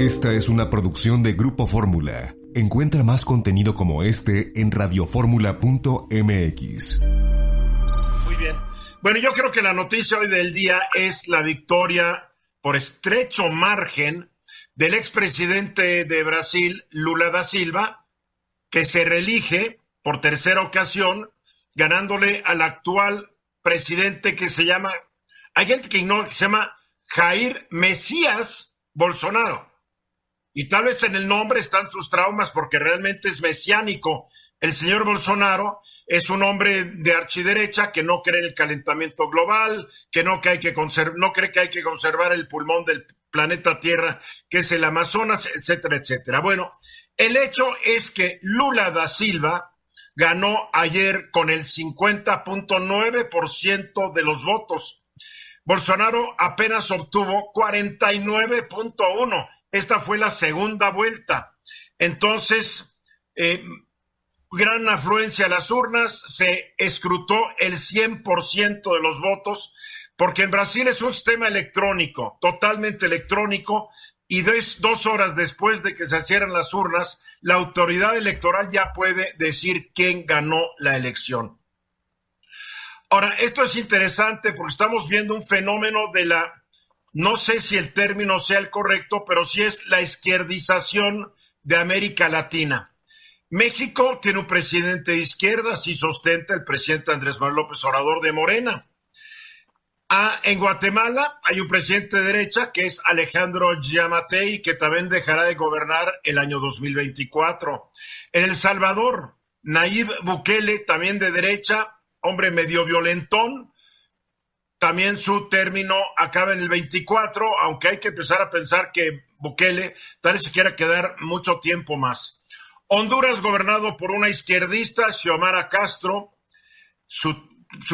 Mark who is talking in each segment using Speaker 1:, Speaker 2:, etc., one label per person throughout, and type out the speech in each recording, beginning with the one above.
Speaker 1: Esta es una producción de Grupo Fórmula. Encuentra más contenido como este en radioformula.mx.
Speaker 2: Muy bien. Bueno, yo creo que la noticia hoy del día es la victoria por estrecho margen del expresidente de Brasil, Lula da Silva, que se reelige por tercera ocasión, ganándole al actual presidente que se llama, hay gente que ignora, que se llama Jair Mesías Bolsonaro. Y tal vez en el nombre están sus traumas porque realmente es mesiánico. El señor Bolsonaro es un hombre de archiderecha que no cree en el calentamiento global, que no, que hay que no cree que hay que conservar el pulmón del planeta Tierra, que es el Amazonas, etcétera, etcétera. Bueno, el hecho es que Lula da Silva ganó ayer con el 50.9% de los votos. Bolsonaro apenas obtuvo 49.1%. Esta fue la segunda vuelta. Entonces, eh, gran afluencia a las urnas, se escrutó el 100% de los votos, porque en Brasil es un sistema electrónico, totalmente electrónico, y dos, horas después de que se cierran las urnas, la autoridad electoral ya puede decir quién ganó la elección. Ahora, esto es interesante porque estamos viendo un fenómeno de la, no sé si el término sea el correcto, pero sí es la izquierdización de América Latina. México tiene un presidente de izquierda, así sostenta el presidente Andrés Manuel López Obrador de Morena. Ah, en Guatemala hay un presidente de derecha que es Alejandro Yamatei, que también dejará de gobernar el año 2024. En El Salvador, Nayib Bukele, también de derecha, hombre medio violentón, también su término acaba en el 24, aunque hay que empezar a pensar que Bukele tal vez se quiera quedar mucho tiempo más. Honduras gobernado por una izquierdista, Xiomara Castro, su,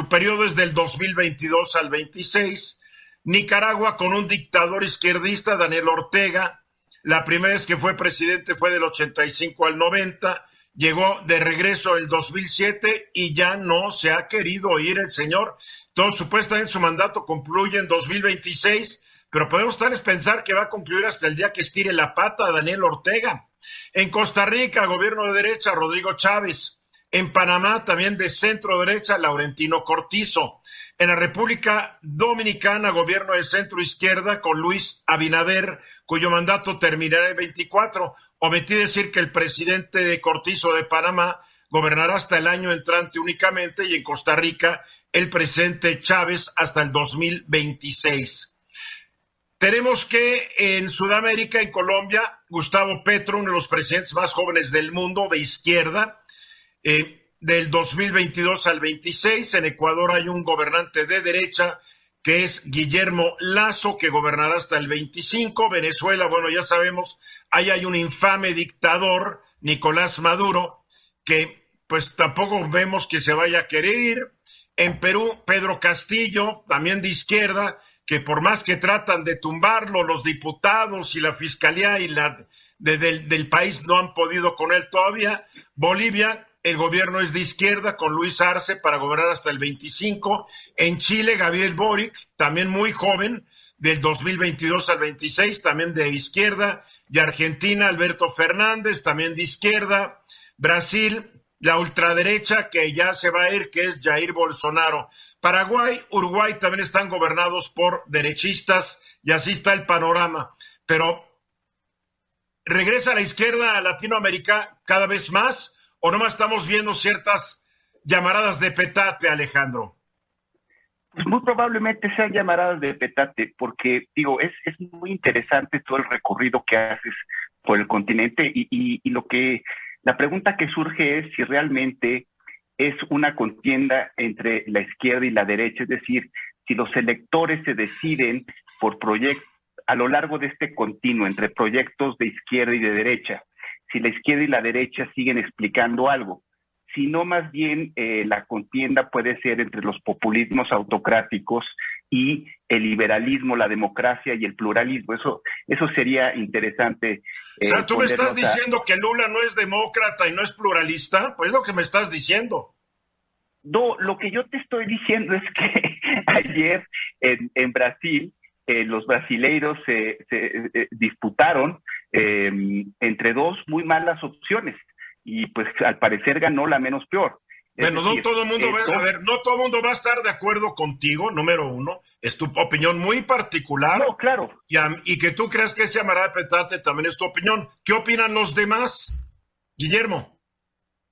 Speaker 2: periodo es del 2022 al 26. Nicaragua con un dictador izquierdista, Daniel Ortega. La primera vez que fue presidente fue del 85 al 90. Llegó de regreso el 2007 y ya no se ha querido ir el señor. Todo supuestamente su mandato concluye en 2026, pero podemos tal vez pensar que va a concluir hasta el día que estire la pata a Daniel Ortega. En Costa Rica, gobierno de derecha, Rodrigo Chávez. En Panamá, también de centro derecha, Laurentino Cortizo. En la República Dominicana, gobierno de centro izquierda, con Luis Abinader, cuyo mandato terminará el 24. Omití decir que el presidente de Cortizo de Panamá gobernará hasta el año entrante únicamente y en Costa Rica el presidente Chávez hasta el 2026. Tenemos que en Sudamérica, en Colombia, Gustavo Petro, uno de los presidentes más jóvenes del mundo de izquierda, eh, del 2022 al 26. En Ecuador hay un gobernante de derecha que es Guillermo Lazo, que gobernará hasta el 25. Venezuela, bueno, ya sabemos, ahí hay un infame dictador, Nicolás Maduro, que pues tampoco vemos que se vaya a querer ir. En Perú, Pedro Castillo, también de izquierda, que por más que tratan de tumbarlo, los diputados y la fiscalía y la del, país no han podido con él todavía. Bolivia, el gobierno es de izquierda con Luis Arce para gobernar hasta el 25. En Chile, Gabriel Boric, también muy joven, del 2022 al 26, también de izquierda. Y Argentina, Alberto Fernández, también de izquierda. Brasil, la ultraderecha que ya se va a ir, que es Jair Bolsonaro. Paraguay, Uruguay también están gobernados por derechistas y así está el panorama. Pero regresa a la izquierda a Latinoamérica cada vez más o nomás estamos viendo ciertas llamaradas de petate, Alejandro?
Speaker 3: Pues muy probablemente sean llamaradas de petate, porque digo, es, es muy interesante todo el recorrido que haces por el continente y, y lo que la pregunta que surge es si realmente es una contienda entre la izquierda y la derecha, es decir, si los electores se deciden por proyectos a lo largo de este continuo entre proyectos de izquierda y de derecha, si la izquierda y la derecha siguen explicando algo, si no más bien eh, la contienda puede ser entre los populismos autocráticos y el liberalismo, la democracia y el pluralismo. Eso, eso sería interesante.
Speaker 2: o sea, tú me estás diciendo que Lula no es demócrata y no es pluralista, pues es lo que me estás diciendo.
Speaker 3: No, lo que yo te estoy diciendo es que ayer en, en Brasil eh, los brasileiros se, se eh, disputaron em, entre dos muy malas opciones. Y pues al parecer ganó la menos peor.
Speaker 2: Bueno, no todo el mundo va, a ver, no todo mundo va a estar de acuerdo contigo, número uno. Es tu opinión muy particular.
Speaker 3: No, claro.
Speaker 2: Y, y que tú creas que se llamará de petate también es tu opinión. ¿Qué opinan los demás? Guillermo.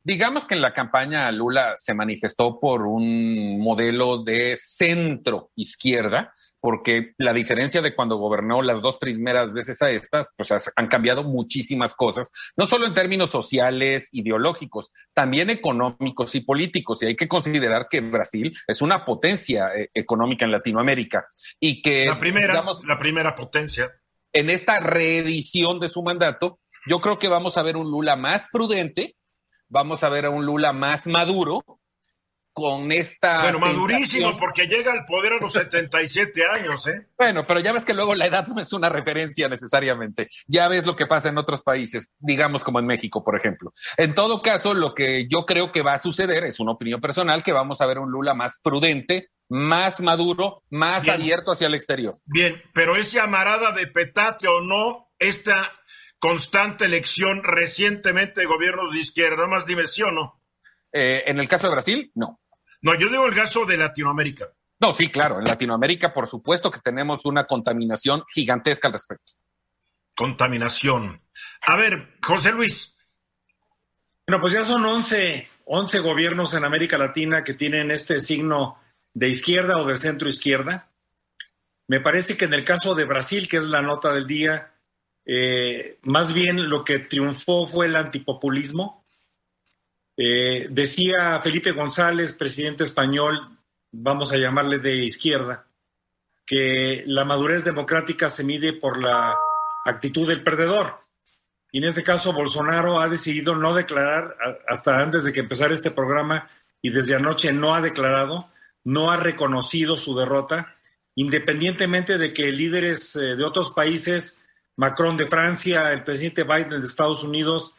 Speaker 4: Digamos que en la campaña Lula se manifestó por un modelo de centro izquierda, porque la diferencia de cuando gobernó las dos primeras veces a estas, pues han cambiado muchísimas cosas, no solo en términos sociales, ideológicos, también económicos y políticos. Y hay que considerar que Brasil es una potencia eh, económica en Latinoamérica y que...
Speaker 2: La primera, la primera potencia.
Speaker 4: En esta reedición de su mandato, yo creo que vamos a ver un Lula más prudente, vamos a ver a un Lula más maduro con esta...
Speaker 2: Bueno, madurísimo porque llega al poder a los 77 años, ¿eh?
Speaker 4: Bueno, pero ya ves que luego la edad no es una referencia necesariamente. Ya ves lo que pasa en otros países, digamos como en México, por ejemplo. En todo caso, lo que yo creo que va a suceder, es una opinión personal, que vamos a ver un Lula más prudente, más maduro, más abierto hacia el exterior.
Speaker 2: Bien, pero ese amarada de petate o no, esta constante elección recientemente de gobiernos de izquierda, no más dime no.
Speaker 4: Eh, en el caso de Brasil, no.
Speaker 2: No, yo digo el caso de Latinoamérica.
Speaker 4: No, sí, claro, en Latinoamérica por supuesto que tenemos una contaminación gigantesca al respecto.
Speaker 2: Contaminación. A ver, José Luis.
Speaker 5: Bueno, pues ya son 11, 11 gobiernos en América Latina que tienen este signo de izquierda o de centro izquierda. Me parece que en el caso de Brasil, que es la nota del día, eh, más bien lo que triunfó fue el antipopulismo. Eh, decía Felipe González, presidente español, vamos a llamarle de izquierda, que la madurez democrática se mide por la actitud del perdedor. Y en este caso, Bolsonaro ha decidido no declarar, hasta antes de que empezara este programa y desde anoche no ha declarado, no ha reconocido su derrota, independientemente de que líderes eh, de otros países Macron de Francia, el presidente Biden de Estados Unidos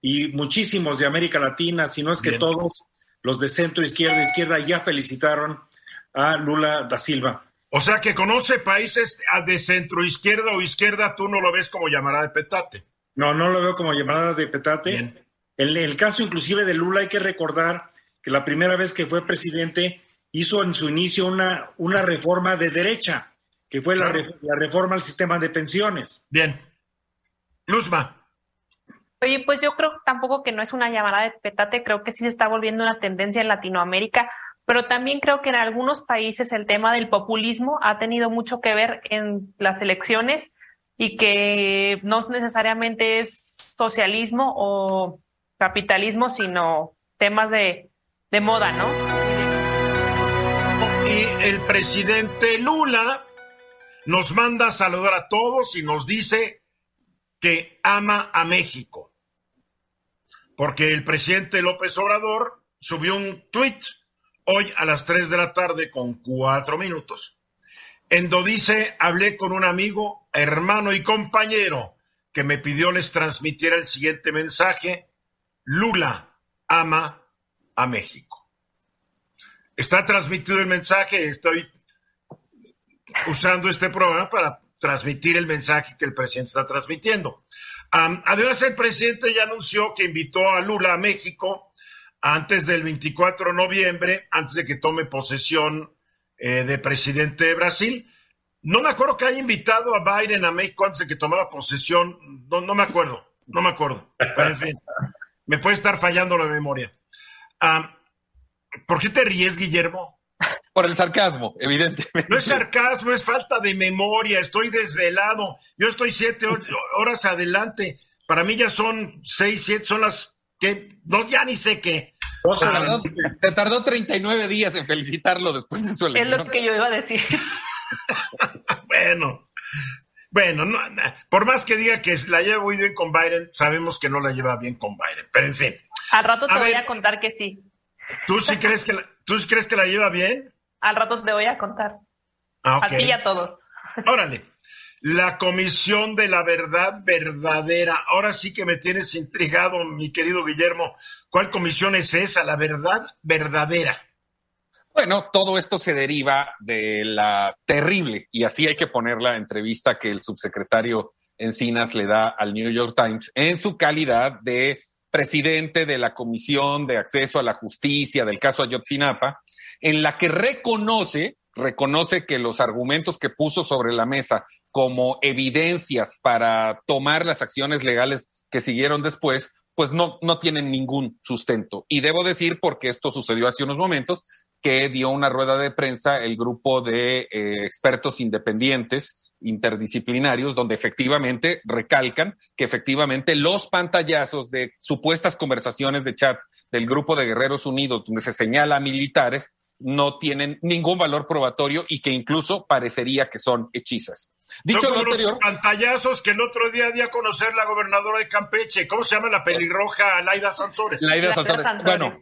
Speaker 5: y muchísimos de América Latina, si no es que todos los de centro, izquierda, izquierda ya felicitaron a Lula da Silva.
Speaker 2: O sea que conoce países de centro izquierda o izquierda, tú no lo ves como llamará de petate.
Speaker 5: No, no lo veo como llamada de petate. En el caso inclusive de Lula hay que recordar que la primera vez que fue presidente hizo en su inicio una, una reforma de derecha que fue la, reforma al sistema de pensiones.
Speaker 2: Bien. Luzma.
Speaker 6: Oye, pues yo creo tampoco que no es una llamada de petate, creo que sí se está volviendo una tendencia en Latinoamérica, pero también creo que en algunos países el tema del populismo ha tenido mucho que ver en las elecciones y que no necesariamente es socialismo o capitalismo, sino temas de, moda, ¿no?
Speaker 2: Y el presidente Lula nos manda a saludar a todos y nos dice que ama a México. Porque el presidente López Obrador subió un tuit hoy a las 3 de la tarde con cuatro minutos, en donde dice, hablé con un amigo, hermano y compañero que me pidió les transmitiera el siguiente mensaje, Lula ama a México. Está transmitido el mensaje, estoy usando este programa para transmitir el mensaje que el presidente está transmitiendo. Además, el presidente ya anunció que invitó a Lula a México antes del 24 de noviembre, antes de que tome posesión eh, de presidente de Brasil. No me acuerdo que haya invitado a Biden a México antes de que tomara posesión. No, no me acuerdo, no me acuerdo. Pero en fin, me puede estar fallando la memoria. ¿Por qué te ríes, Guillermo?
Speaker 4: Por el sarcasmo, evidentemente.
Speaker 2: No es sarcasmo, es falta de memoria. Estoy desvelado. Yo estoy siete horas adelante. Para mí ya son seis, siete, son las que no, ya ni sé qué.
Speaker 4: te tardó 39 días en felicitarlo después de su elección.
Speaker 6: Es lo que yo iba a decir.
Speaker 2: bueno, bueno, por más que diga que la lleva muy bien con Biden, sabemos que no la lleva bien con Biden. Pero en fin.
Speaker 6: Al rato te voy a contar que sí.
Speaker 2: ¿Tú sí crees que ¿tú crees que la lleva bien?
Speaker 6: Al rato te voy a contar. Ah, a ti y a todos.
Speaker 2: Órale. La Comisión de la Verdad Verdadera. Ahora sí que me tienes intrigado, mi querido Guillermo. ¿Cuál comisión es esa? La Verdad Verdadera.
Speaker 4: Bueno, todo esto se deriva de la terrible, y así hay que poner la entrevista que el subsecretario Encinas le da al New York Times en su calidad de presidente de la Comisión de Acceso a la Justicia del caso Ayotzinapa, en la que reconoce, reconoce que los argumentos que puso sobre la mesa como evidencias para tomar las acciones legales que siguieron después, pues no, no tienen ningún sustento. Y debo decir, porque esto sucedió hace unos momentos, que dio una rueda de prensa el grupo de eh, expertos independientes interdisciplinarios, donde efectivamente recalcan que efectivamente los pantallazos de supuestas conversaciones de chat del grupo de Guerreros Unidos, donde se señala a militares, no tienen ningún valor probatorio y que incluso parecería que son hechizas.
Speaker 2: Dicho lo anterior, los pantallazos que el otro día dio a conocer la gobernadora de Campeche, ¿cómo se llama la pelirroja Laida Sansores?
Speaker 4: Laida Sansores. Bueno,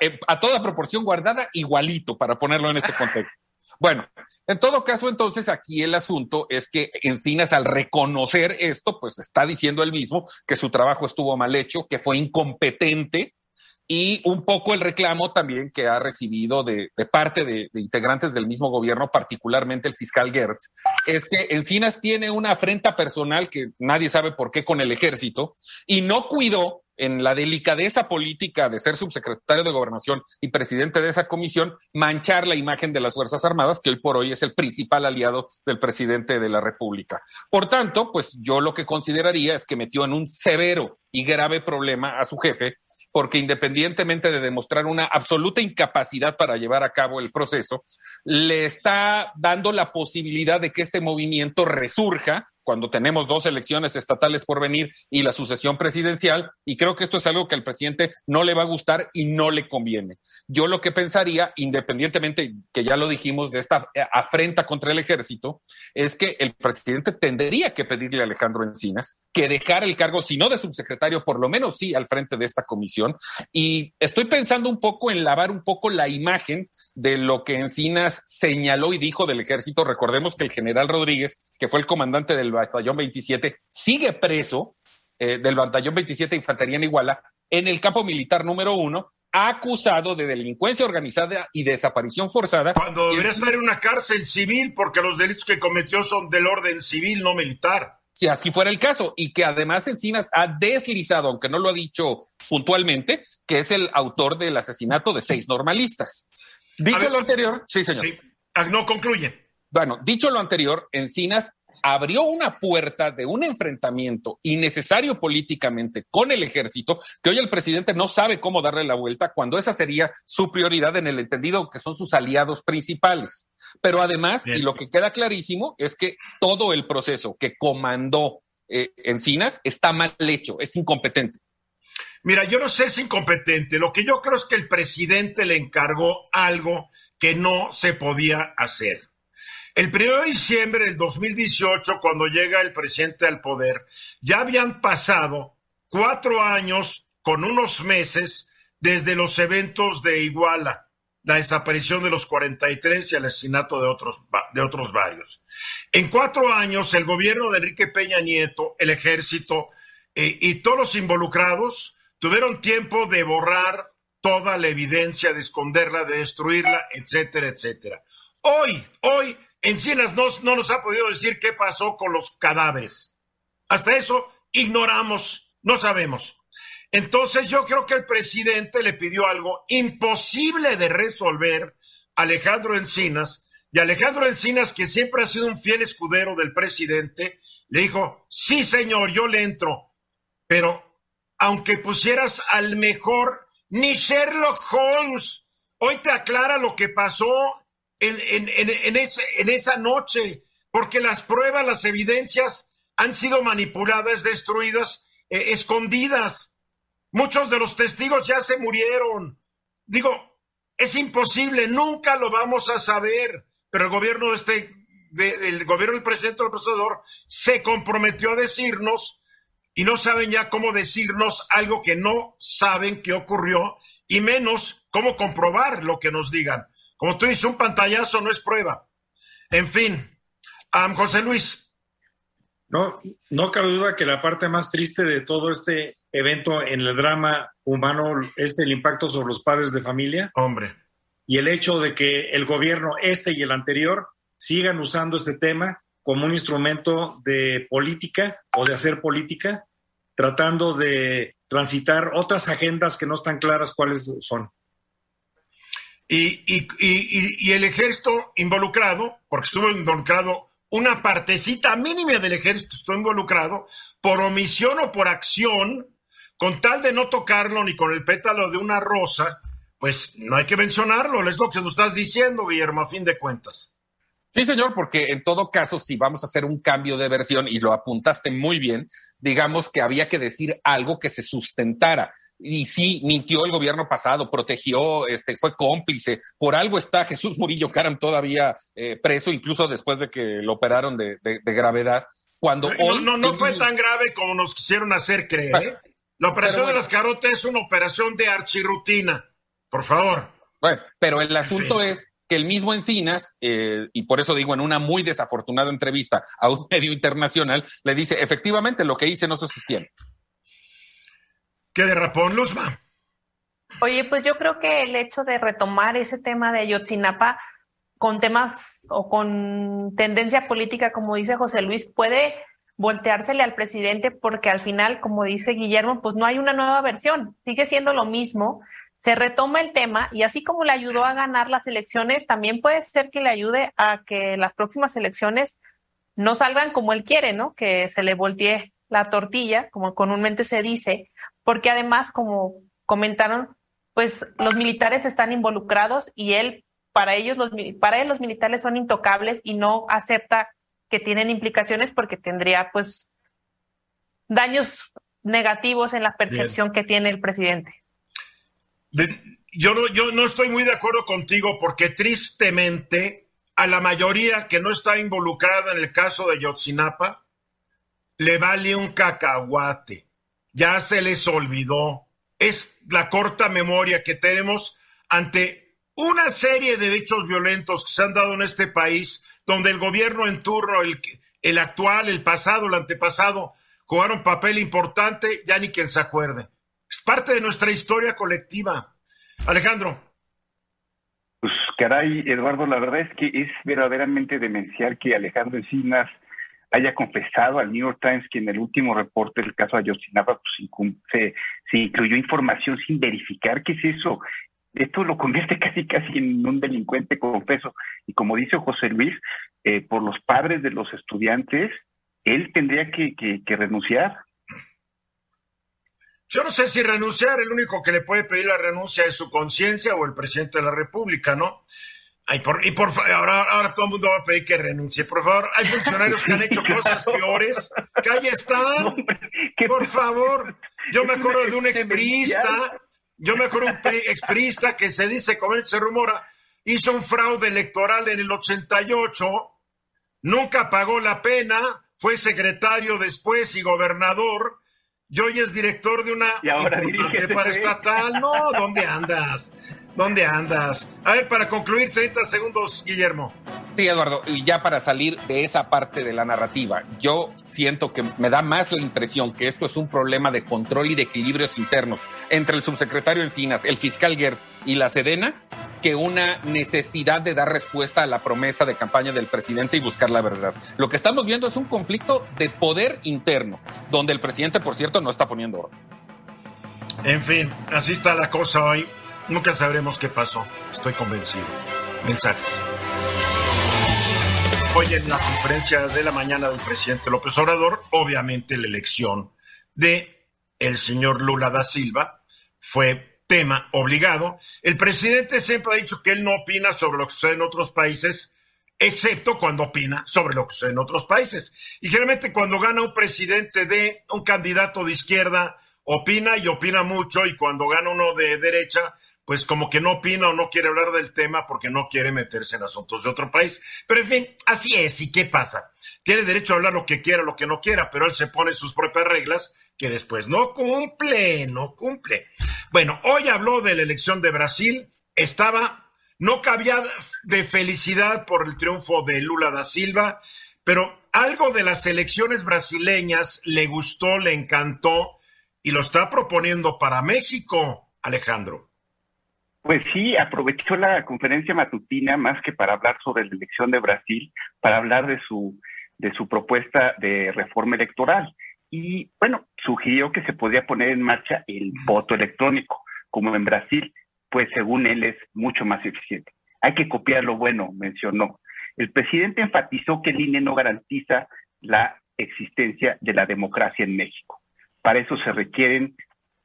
Speaker 4: eh, a toda proporción guardada, igualito, para ponerlo en ese contexto. Bueno, en todo caso, entonces aquí el asunto es que Encinas al reconocer esto, pues está diciendo él mismo que su trabajo estuvo mal hecho, que fue incompetente y un poco el reclamo también que ha recibido de, parte de, de, integrantes del mismo gobierno, particularmente el fiscal Gertz, es que Encinas tiene una afrenta personal que nadie sabe por qué con el ejército y no cuidó en la delicadeza política de ser subsecretario de gobernación y presidente de esa comisión, manchar la imagen de las Fuerzas Armadas, que hoy por hoy es el principal aliado del presidente de la República. Por tanto, pues yo lo que consideraría es que metió en un severo y grave problema a su jefe, porque independientemente de demostrar una absoluta incapacidad para llevar a cabo el proceso, le está dando la posibilidad de que este movimiento resurja cuando tenemos dos elecciones estatales por venir y la sucesión presidencial, y creo que esto es algo que al presidente no le va a gustar y no le conviene. Yo lo que pensaría, independientemente, que ya lo dijimos, de esta eh, afrenta contra el ejército, es que el presidente tendría que pedirle a Alejandro Encinas que dejara el cargo, si no de subsecretario, por lo menos sí al frente de esta comisión. Y estoy pensando un poco en lavar un poco la imagen de lo que Encinas señaló y dijo del ejército. Recordemos que el general Rodríguez, que fue el comandante del batallón 27, sigue preso eh, del batallón 27 de Infantería en Iguala en el campo militar número uno, acusado de delincuencia organizada y desaparición forzada.
Speaker 2: Cuando debería estar en una cárcel civil porque los delitos que cometió son del orden civil, no militar.
Speaker 4: Si así fuera el caso, y que además Encinas ha deslizado, aunque no lo ha dicho puntualmente, que es el autor del asesinato de seis normalistas. Dicho lo anterior, sí, señor.
Speaker 2: Ah, no concluye.
Speaker 4: Bueno, dicho lo anterior, Encinas abrió una puerta de un enfrentamiento innecesario políticamente con el ejército, que hoy el presidente no sabe cómo darle la vuelta cuando esa sería su prioridad en el entendido que son sus aliados principales. Pero además, y lo que queda clarísimo, es que todo el proceso que comandó eh, Encinas está mal hecho, es incompetente.
Speaker 2: Mira, yo no sé si es incompetente. Lo que yo creo es que el presidente le encargó algo que no se podía hacer. El 1 de diciembre del 2018, cuando llega el presidente al poder, ya habían pasado cuatro años con unos meses desde los eventos de Iguala, la desaparición de los 43 y el asesinato de otros, de otros varios. En cuatro años, el gobierno de Enrique Peña Nieto, el ejército eh, y todos los involucrados tuvieron tiempo de borrar toda la evidencia, de esconderla, de destruirla, etcétera, etcétera. Hoy, hoy, Encinas no, no nos ha podido decir qué pasó con los cadáveres. Hasta eso ignoramos, no sabemos. Entonces yo creo que el presidente le pidió algo imposible de resolver a Alejandro Encinas, y Alejandro Encinas, que siempre ha sido un fiel escudero del presidente, le dijo, sí señor, yo le entro, pero aunque pusieras al mejor, ni Sherlock Holmes hoy te aclara lo que pasó en, esa noche, porque las pruebas, las evidencias han sido manipuladas, destruidas, eh, escondidas. Muchos de los testigos ya se murieron. Digo, es imposible, nunca lo vamos a saber, pero el gobierno de este, el gobierno del presidente del procesador se comprometió a decirnos y no saben ya cómo decirnos algo que no saben que ocurrió y menos cómo comprobar lo que nos digan. Como tú dices, un pantallazo no es prueba. En fin, José Luis.
Speaker 5: No, no cabe duda que la parte más triste de todo este evento en el drama humano es el impacto sobre los padres de familia.
Speaker 2: Hombre.
Speaker 5: Y el hecho de que el gobierno, este y el anterior, sigan usando este tema como un instrumento de política o de hacer política, tratando de transitar otras agendas que no están claras cuáles son.
Speaker 2: Y, y, y, el ejército involucrado, porque estuvo involucrado una partecita mínima del ejército, estuvo involucrado por omisión o por acción, con tal de no tocarlo ni con el pétalo de una rosa, pues no hay que mencionarlo, es lo que nos estás diciendo, Guillermo, a fin de cuentas.
Speaker 4: Sí, señor, porque en todo caso, si vamos a hacer un cambio de versión, y lo apuntaste muy bien, digamos que había que decir algo que se sustentara. Y sí, mintió el gobierno pasado, protegió, este, fue cómplice. Por algo está Jesús Murillo Caram todavía eh, preso, incluso después de que lo operaron de, gravedad. Cuando
Speaker 2: no, no, no, fue tan grave como nos quisieron hacer creer. ¿eh? La operación de las carotas es una operación de archirrutina. Por favor.
Speaker 4: Bueno, pero el asunto es que el mismo Encinas, eh, y por eso digo en una muy desafortunada entrevista a un medio internacional, le dice, efectivamente, lo que hice no se sostiene.
Speaker 2: ¿Qué derrapó Luzma?
Speaker 6: Oye, pues yo creo que el hecho de retomar ese tema de Ayotzinapa con temas o con tendencia política, como dice José Luis, puede volteársele al presidente porque al final, como dice Guillermo, pues no hay una nueva versión, sigue siendo lo mismo se retoma el tema y así como le ayudó a ganar las elecciones, también puede ser que le ayude a que las próximas elecciones no salgan como él quiere, ¿no? Que se le voltee la tortilla, como comúnmente se dice, porque además, como comentaron, pues los militares están involucrados y él, para ellos, los, para él los militares son intocables y no acepta que tienen implicaciones porque tendría, pues, daños negativos en la percepción que tiene el presidente
Speaker 2: yo, no, yo no estoy muy de acuerdo contigo porque tristemente a la mayoría que no está involucrada en el caso de Yotzinapa le vale un cacahuate. Ya se les olvidó. Es la corta memoria que tenemos ante una serie de hechos violentos que se han dado en este país, donde el gobierno en turno, el, el actual, el pasado, el antepasado, jugaron papel importante, ya ni quien se acuerde. Es parte de nuestra historia colectiva. Alejandro.
Speaker 3: Pues caray, Eduardo, la verdad es que es verdaderamente demencial que Alejandro Encinas haya confesado al New York Times que en el último reporte del caso Ayotzinapa pues, se, se incluyó información sin verificar. ¿Qué es eso? Esto lo convierte casi casi en un delincuente confeso. Y como dice José Luis, eh, por los padres de los estudiantes, él tendría que renunciar.
Speaker 2: Yo no sé si renunciar, el único que le puede pedir la renuncia es su conciencia o el presidente de la República, ¿no? Ay, por, y por ahora, ahora todo el mundo va a pedir que renuncie. Por favor, hay funcionarios que han hecho cosas peores, que ahí están. Por favor, yo me acuerdo de un expriista, yo me acuerdo de un expriista que se dice, como se rumora, hizo un fraude electoral en el 88, nunca pagó la pena, fue secretario después y gobernador, yo hoy es director de una
Speaker 3: y ahora
Speaker 2: para estatal. No, ¿dónde andas? ¿Dónde andas? A ver, para concluir, 30 segundos, Guillermo.
Speaker 4: Sí, Eduardo, y ya para salir de esa parte de la narrativa, yo siento que me da más la impresión que esto es un problema de control y de equilibrios internos entre el subsecretario Encinas, el fiscal Gertz y la Sedena, que una necesidad de dar respuesta a la promesa de campaña del presidente y buscar la verdad. Lo que estamos viendo es un conflicto de poder interno, donde el presidente, por cierto, no está poniendo orden.
Speaker 2: En fin, así está la cosa hoy. Nunca sabremos qué pasó, estoy convencido. Mensajes. Hoy en la conferencia de la mañana del presidente López Obrador, obviamente la elección de el señor Lula da Silva fue tema obligado. El presidente siempre ha dicho que él no opina sobre lo que sucede en otros países, excepto cuando opina sobre lo que sucede en otros países. Y generalmente cuando gana un presidente de un candidato de izquierda, opina y opina mucho, y cuando gana uno de derecha, pues como que no opina o no quiere hablar del tema porque no quiere meterse en asuntos de otro país. Pero en fin, así es. ¿Y qué pasa? Tiene derecho a hablar lo que quiera, lo que no quiera, pero él se pone sus propias reglas que después no cumple, no cumple. Bueno, hoy habló de la elección de Brasil, estaba, no cabía de felicidad por el triunfo de Lula da Silva, pero algo de las elecciones brasileñas le gustó, le encantó y lo está proponiendo para México, Alejandro.
Speaker 3: Pues sí, aprovechó la conferencia matutina más que para hablar sobre la elección de Brasil, para hablar de su de su propuesta de reforma electoral. Y bueno, sugirió que se podía poner en marcha el voto electrónico, como en Brasil, pues según él es mucho más eficiente. Hay que copiar lo bueno, mencionó. El presidente enfatizó que el INE no garantiza la existencia de la democracia en México. Para eso se requieren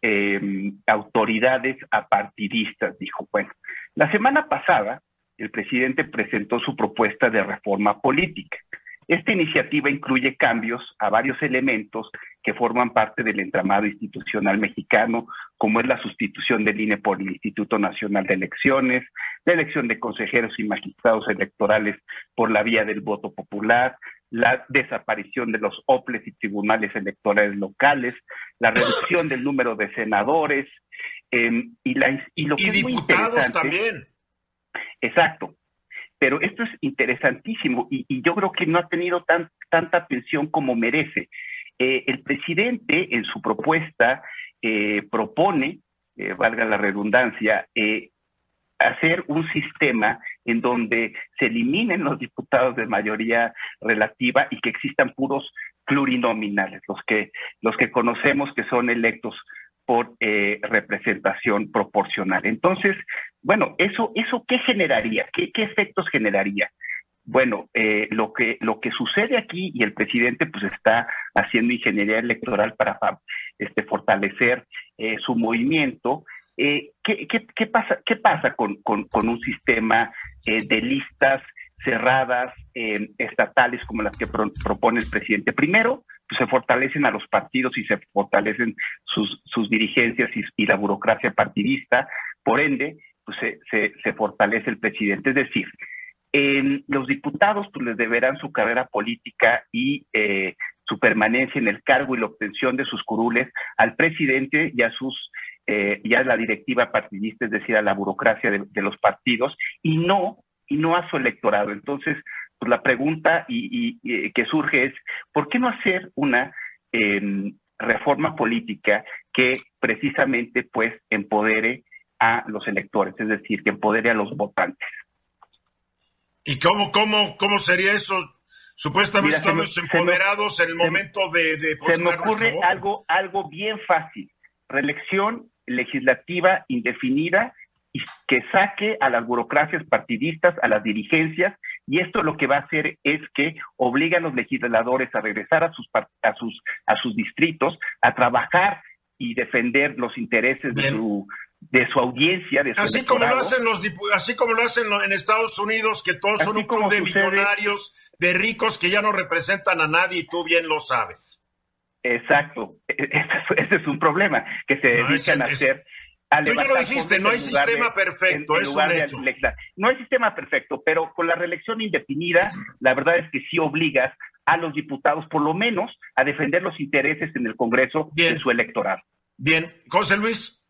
Speaker 3: eh, autoridades apartidistas, dijo. Bueno, la semana pasada el presidente presentó su propuesta de reforma política. Esta iniciativa incluye cambios a varios elementos que forman parte del entramado institucional mexicano, como es la sustitución del INE por el Instituto Nacional de Elecciones, la elección de consejeros y magistrados electorales por la vía del voto popular, la desaparición de los OPLES y tribunales electorales locales, la reducción del número de senadores em, y, la, y lo que es muy interesante,
Speaker 2: también.
Speaker 3: Exacto. Pero esto es interesantísimo y, yo creo que no ha tenido tan, tanta atención como merece. Eh, el presidente en su propuesta eh, propone, eh, valga la redundancia, hacer un sistema en donde se eliminen los diputados de mayoría relativa y que existan puros plurinominales, los que, los que conocemos que son electos por eh, representación proporcional. Entonces, bueno, eso, eso qué generaría, qué, qué efectos generaría. Bueno, eh, lo que lo que sucede aquí y el presidente pues está haciendo ingeniería electoral para este fortalecer eh, su movimiento eh, ¿qué, qué, pasa, qué pasa con, con, un sistema eh, de listas cerradas eh, estatales como las que propone el presidente? Primero, pues se fortalecen a los partidos y se fortalecen sus, sus dirigencias y, la burocracia partidista, por ende, pues se, se, fortalece el presidente. Es decir, los diputados pues les deberán su carrera política y su permanencia en el cargo y la obtención de sus curules al presidente y a sus eh, ya la directiva partidista, es decir, a la burocracia de, los partidos, y no, y no a su electorado. Entonces, pues la pregunta y, que surge es, ¿por qué no hacer una em, reforma política que precisamente pues empodere a los electores, es decir, que empodere a los votantes?
Speaker 2: ¿Y cómo, cómo, cómo sería eso? Supuestamente estamos empoderados en el momento de, de
Speaker 3: Se me ocurre algo, algo bien fácil. Reelección legislativa indefinida y que saque a las burocracias partidistas, a las dirigencias, y esto lo que va a hacer es que obliga a los legisladores a regresar a sus, a sus, a sus distritos, a trabajar y defender los intereses de su, de su audiencia, de su
Speaker 2: así como lo hacen los así como lo hacen en Estados Unidos, que todos son un club de millonarios, de ricos que ya no representan a nadie y tú bien lo sabes.
Speaker 3: Exacto, ese es un problema, que se dedican a hacer...
Speaker 2: Tú ya lo dijiste, no hay sistema perfecto, es un hecho.
Speaker 3: No hay sistema perfecto, pero con la reelección indefinida, la verdad es que sí obligas a los diputados, por lo menos, a defender los intereses en el Congreso de su electorado.
Speaker 2: Bien, José Luis.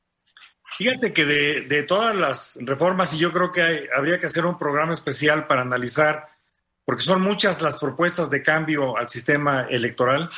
Speaker 5: Fíjate que de, de, todas las reformas, y yo creo que habría que hacer un programa especial para analizar, porque son muchas las propuestas de cambio al sistema electoral,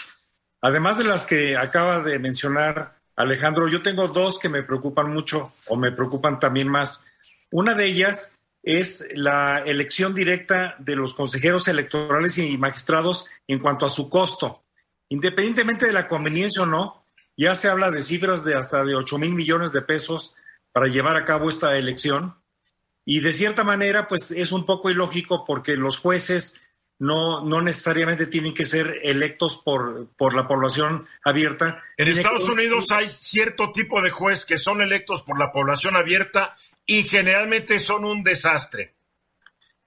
Speaker 5: Además de las que acaba de mencionar Alejandro, yo tengo dos que me preocupan mucho o me preocupan también más. Una de ellas es la elección directa de los consejeros electorales y magistrados en cuanto a su costo. Independientemente de la conveniencia o no, ya se habla de cifras de hasta de 8 mil millones de pesos para llevar a cabo esta elección. Y de cierta manera, pues es un poco ilógico porque los jueces no, no necesariamente tienen que ser electos por, por la población abierta.
Speaker 2: En Estados Unidos hay cierto tipo de juez que son electos por la población abierta y generalmente son un desastre.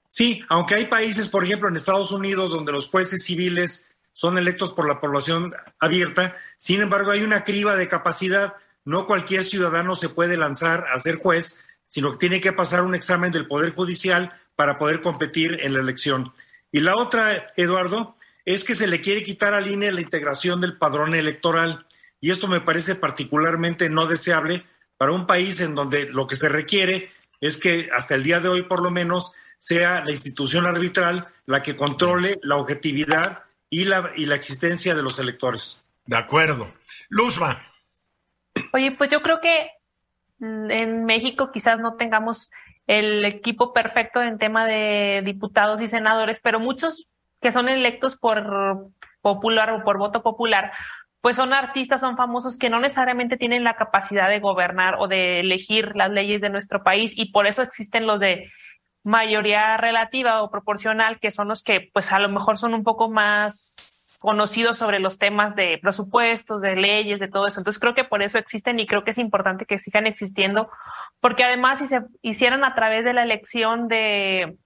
Speaker 5: Sí, aunque hay países, por ejemplo, en Estados Unidos, donde los jueces civiles son electos por la población abierta, sin embargo, hay una criba de capacidad. No cualquier ciudadano se puede lanzar a ser juez, sino que tiene que pasar un examen del Poder Judicial para poder competir en la elección. Y la otra, Eduardo, es que se le quiere quitar al INE la integración del padrón electoral. Y esto me parece particularmente no deseable para un país en donde lo que se requiere es que hasta el día de hoy, por lo menos, sea la institución arbitral la que controle la objetividad y la, y la existencia de los electores.
Speaker 2: De acuerdo. Luzma.
Speaker 6: Oye, pues yo creo que en México quizás no tengamos el equipo perfecto en tema de diputados y senadores, pero muchos que son electos por popular o por voto popular, pues son artistas, son famosos que no necesariamente tienen la capacidad de gobernar o de elegir las leyes de nuestro país y por eso existen los de mayoría relativa o proporcional, que son los que pues a lo mejor son un poco más conocidos sobre los temas de presupuestos, de leyes, de todo eso. Entonces creo que por eso existen y creo que es importante que sigan existiendo, porque además si se hicieran a través de la elección de,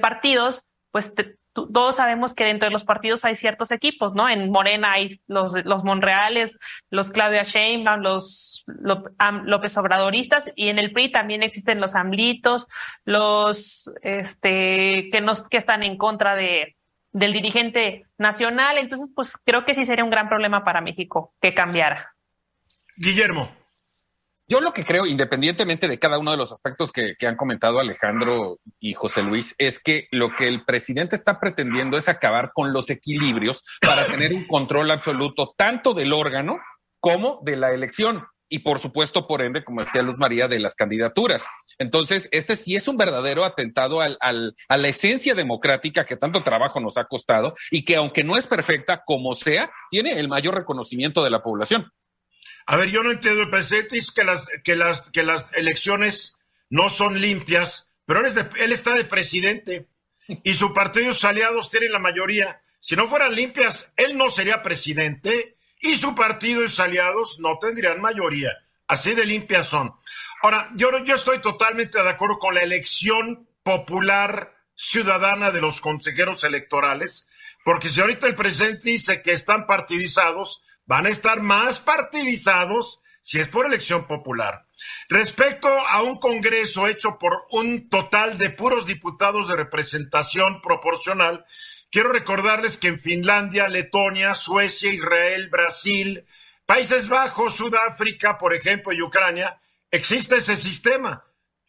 Speaker 6: partidos, pues todos sabemos que dentro de los partidos hay ciertos equipos, ¿no? En Morena hay los, Monreales, los Claudia Sheinbaum, los López Obradoristas y en el PRI también existen los Amlitos, los este que nos que están en contra de del dirigente nacional, entonces pues creo que sí sería un gran problema para México que cambiara.
Speaker 2: Guillermo.
Speaker 4: Yo lo que creo, independientemente de cada uno de los aspectos que, han comentado Alejandro y José Luis, es que lo que el presidente está pretendiendo es acabar con los equilibrios para tener un control absoluto tanto del órgano como de la elección y por supuesto, por ende, como decía Luz María, de las candidaturas. Entonces, este sí es un verdadero atentado al, a la esencia democrática que tanto trabajo nos ha costado y que aunque no es perfecta, como sea, tiene el mayor reconocimiento de la población.
Speaker 2: A ver, yo no entiendo. Presidente que las, que las, que las elecciones no son limpias, pero él, él está de presidente y su partido y sus aliados tienen la mayoría. Si no fueran limpias, él no sería presidente y su partido y sus aliados no tendrían mayoría. Así de limpias son. Ahora, yo, yo estoy totalmente de acuerdo con la elección popular ciudadana de los consejeros electorales, porque si ahorita el presidente dice que están partidizados, van a estar más partidizados si es por elección popular. Respecto a un Congreso hecho por un total de puros diputados de representación proporcional, quiero recordarles que en Finlandia, Letonia, Suecia, Israel, Brasil, Países Bajos, Sudáfrica, por ejemplo, y Ucrania, existe ese sistema.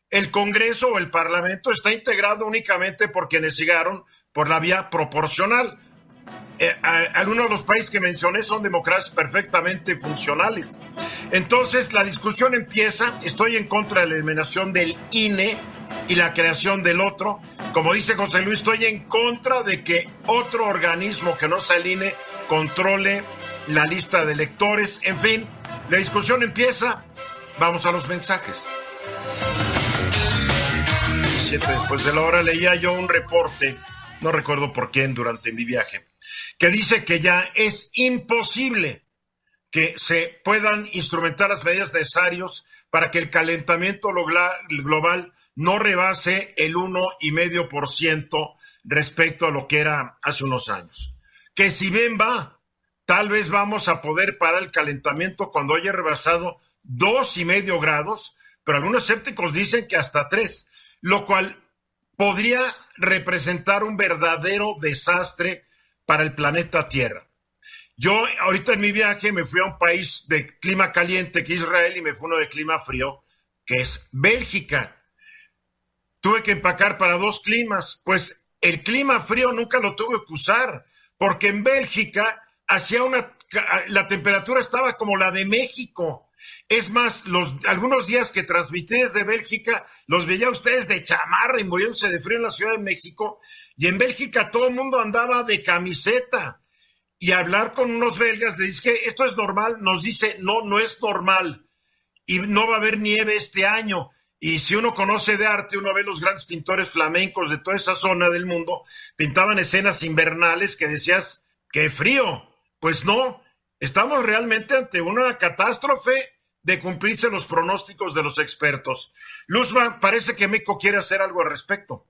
Speaker 2: El Congreso o el Parlamento está integrado únicamente por quienes llegaron por la vía proporcional. Eh, algunos de los países que mencioné son democracias perfectamente funcionales. Entonces, la discusión empieza, estoy en contra de la eliminación del INE y la creación del otro. Como dice José Luis, estoy en contra de que otro organismo que no sea el INE controle la lista de electores. En fin, la discusión empieza. Vamos a los mensajes. Después de la hora leía yo un reporte, no recuerdo por quién, durante mi viaje que dice que ya es imposible que se puedan instrumentar las medidas necesarias para que el calentamiento global no rebase el 1,5% respecto a lo que era hace unos años. Que si bien va, tal vez vamos a poder parar el calentamiento cuando haya rebasado dos y medio grados, pero algunos escépticos dicen que hasta tres, lo cual podría representar un verdadero desastre para el planeta Tierra. Yo ahorita en mi viaje me fui a un país de clima caliente que es Israel y me fui uno de clima frío que es Bélgica. Tuve que empacar para dos climas, pues el clima frío nunca lo tuve que usar, porque en Bélgica hacía una la temperatura estaba como la de México. Es más, los algunos días que transmití desde Bélgica, los veía ustedes de chamarra y muriéndose de frío en la Ciudad de México, y en Bélgica todo el mundo andaba de camiseta. Y hablar con unos belgas, le dije, esto es normal, nos dice, no, no es normal. Y no va a haber nieve este año. Y si uno conoce de arte, uno ve los grandes pintores flamencos de toda esa zona del mundo, pintaban escenas invernales que decías, qué frío. Pues no, estamos realmente ante una catástrofe de cumplirse los pronósticos de los expertos. Luzma, parece que México quiere hacer algo al respecto.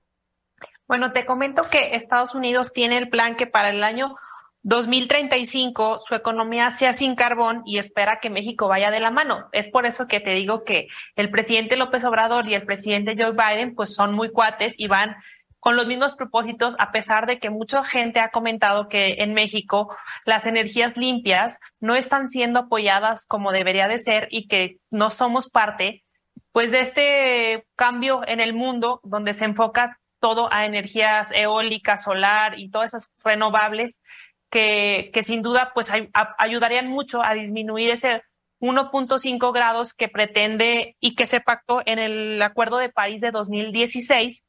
Speaker 6: Bueno, te comento que Estados Unidos tiene el plan que para el año 2035 su economía sea sin carbón y espera que México vaya de la mano. Es por eso que te digo que el presidente López Obrador y el presidente Joe Biden pues son muy cuates y van con los mismos propósitos, a pesar de que mucha gente ha comentado que en México las energías limpias no están siendo apoyadas como debería de ser y que no somos parte pues de este cambio en el mundo donde se enfoca todo a energías eólicas, solar y todas esas renovables que, que sin duda pues ayudarían mucho a disminuir ese 1.5 grados que pretende y que se pactó en el Acuerdo de París de 2016.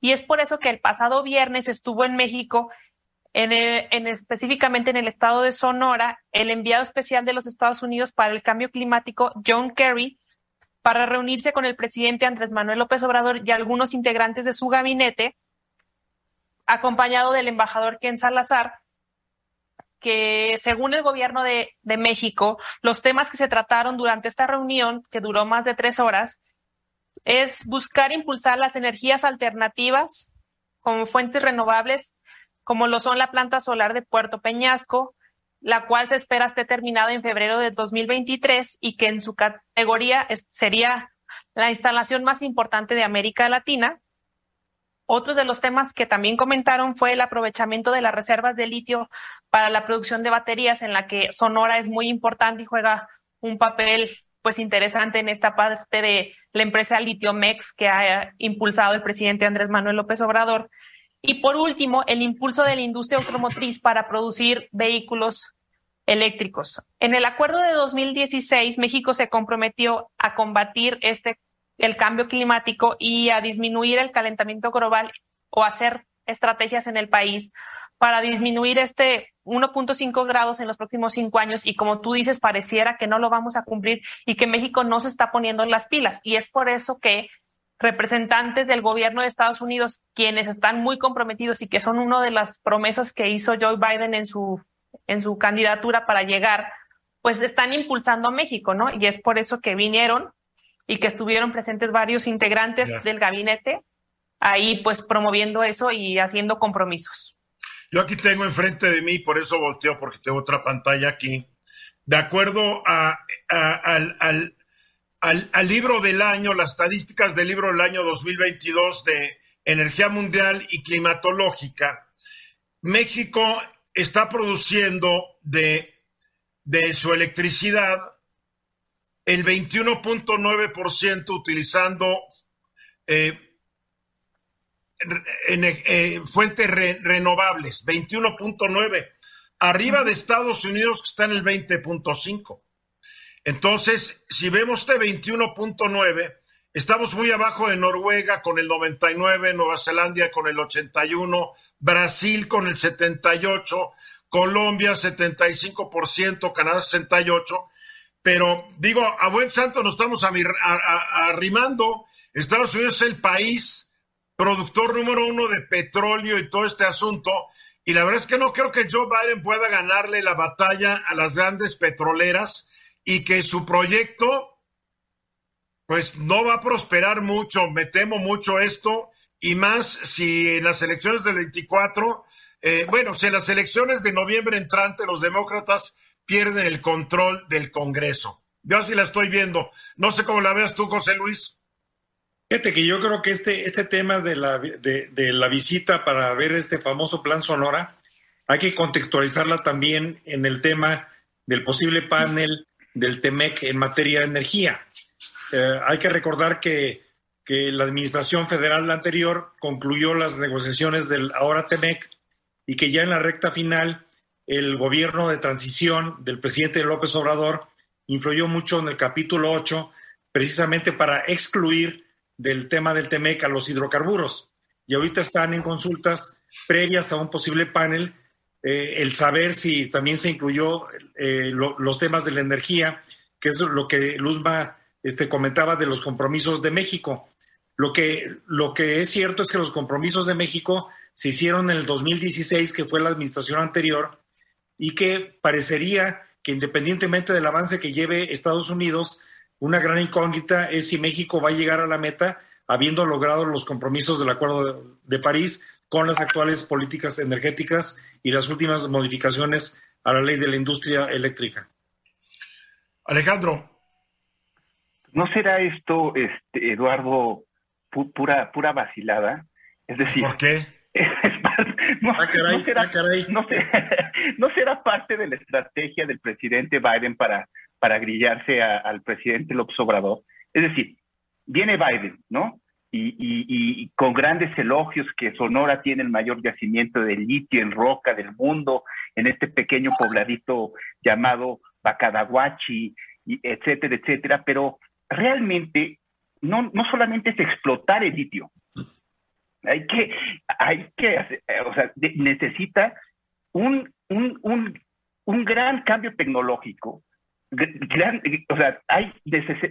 Speaker 6: Y es por eso que el pasado viernes estuvo en México En, específicamente en el estado de Sonora, el enviado especial de los Estados Unidos para el cambio climático, John Kerry, para reunirse con el presidente Andrés Manuel López Obrador y algunos integrantes de su gabinete, acompañado del embajador Ken Salazar, que según el gobierno de, de, México, los temas que se trataron durante esta reunión, que duró más de tres horas, es buscar impulsar las energías alternativas como fuentes renovables como lo son la planta solar de Puerto Peñasco, la cual se espera esté terminada en febrero de 2023 y que en su categoría sería la instalación más importante de América Latina. Otro de los temas que también comentaron fue el aprovechamiento de las reservas de litio para la producción de baterías, en la que Sonora es muy importante y juega un papel pues interesante en esta parte de la empresa Litiomex que ha impulsado el presidente Andrés Manuel López Obrador y por último, el impulso de la industria automotriz para producir vehículos eléctricos. En el acuerdo de 2016, México se comprometió a combatir este el cambio climático y a disminuir el calentamiento global o hacer estrategias en el país para disminuir este 1.5 grados en los próximos cinco años y como tú dices, pareciera que no lo vamos a cumplir y que México no se está poniendo las pilas. Y es por eso que representantes del gobierno de Estados Unidos, quienes están muy comprometidos y que son una de las promesas que hizo Joe Biden en su, en su candidatura para llegar, pues están impulsando a México, ¿no? Y es por eso que vinieron y que estuvieron presentes varios integrantes del gabinete ahí pues promoviendo eso y haciendo compromisos.
Speaker 2: Yo aquí tengo enfrente de mí, por eso volteo, porque tengo otra pantalla aquí. De acuerdo a, al, al, libro del año, las estadísticas del libro del año 2022 de energía mundial y climatológica, México está produciendo de, de su electricidad el 21.9% utilizando eh, eh, fuentes renovables, 21.9, arriba de Estados Unidos que está en el 20.5. Entonces, si vemos este 21.9, estamos muy abajo de Noruega con el 99, Nueva Zelanda con el 81, Brasil con el 78, Colombia 75%, Canadá 68%, pero digo, a buen santo nos estamos arrimando. Estados Unidos es el país productor número uno de petróleo y todo este asunto. Y la verdad es que no creo que Joe Biden pueda ganarle la batalla a las grandes petroleras y que su proyecto pues no va a prosperar mucho, me temo mucho esto, y más si en las elecciones del 24, eh, bueno, si en las elecciones de noviembre entrante los demócratas pierden el control del Congreso. Yo así la estoy viendo. No sé cómo la veas tú, José Luis.
Speaker 5: Fíjate que yo creo que este, este tema de la, de, la visita para ver este famoso plan Sonora, hay que contextualizarla también en el tema del posible panel del TEMEC en materia de energía. Eh, hay que recordar que, que, la administración federal anterior concluyó las negociaciones del ahora TEMEC y que ya en la recta final el gobierno de transición del presidente López Obrador influyó mucho en el capítulo 8 precisamente para excluir del tema del TEMEC a los hidrocarburos. Y ahorita están en consultas previas a un posible panel eh, el saber si también se incluyó eh, los temas de la energía, que es lo que Luzma este, comentaba de los compromisos de México. Lo que, lo que es cierto es que los compromisos de México se hicieron en el 2016, que fue la administración anterior, y que parecería que independientemente del avance que lleve Estados Unidos, una gran incógnita es si México va a llegar a la meta habiendo logrado los compromisos del Acuerdo de París, con las actuales políticas energéticas y las últimas modificaciones a la ley de la industria eléctrica.
Speaker 2: Alejandro.
Speaker 3: ¿No será esto, este, Eduardo, pura, pura vacilada? Es decir,
Speaker 2: ¿por qué?
Speaker 3: no, será, parte de la estrategia del presidente Biden para, para grillarse al presidente López Obrador. Es decir, viene Biden, ¿no? y, con grandes elogios que Sonora tiene el mayor yacimiento de litio en roca del mundo, en este pequeño pobladito llamado Bacadahuachi, y etcétera, etcétera, pero realmente no, no solamente es explotar el litio, hay que, hay que, o sea, necesita un, un, un, un gran cambio tecnológico o sea, hay,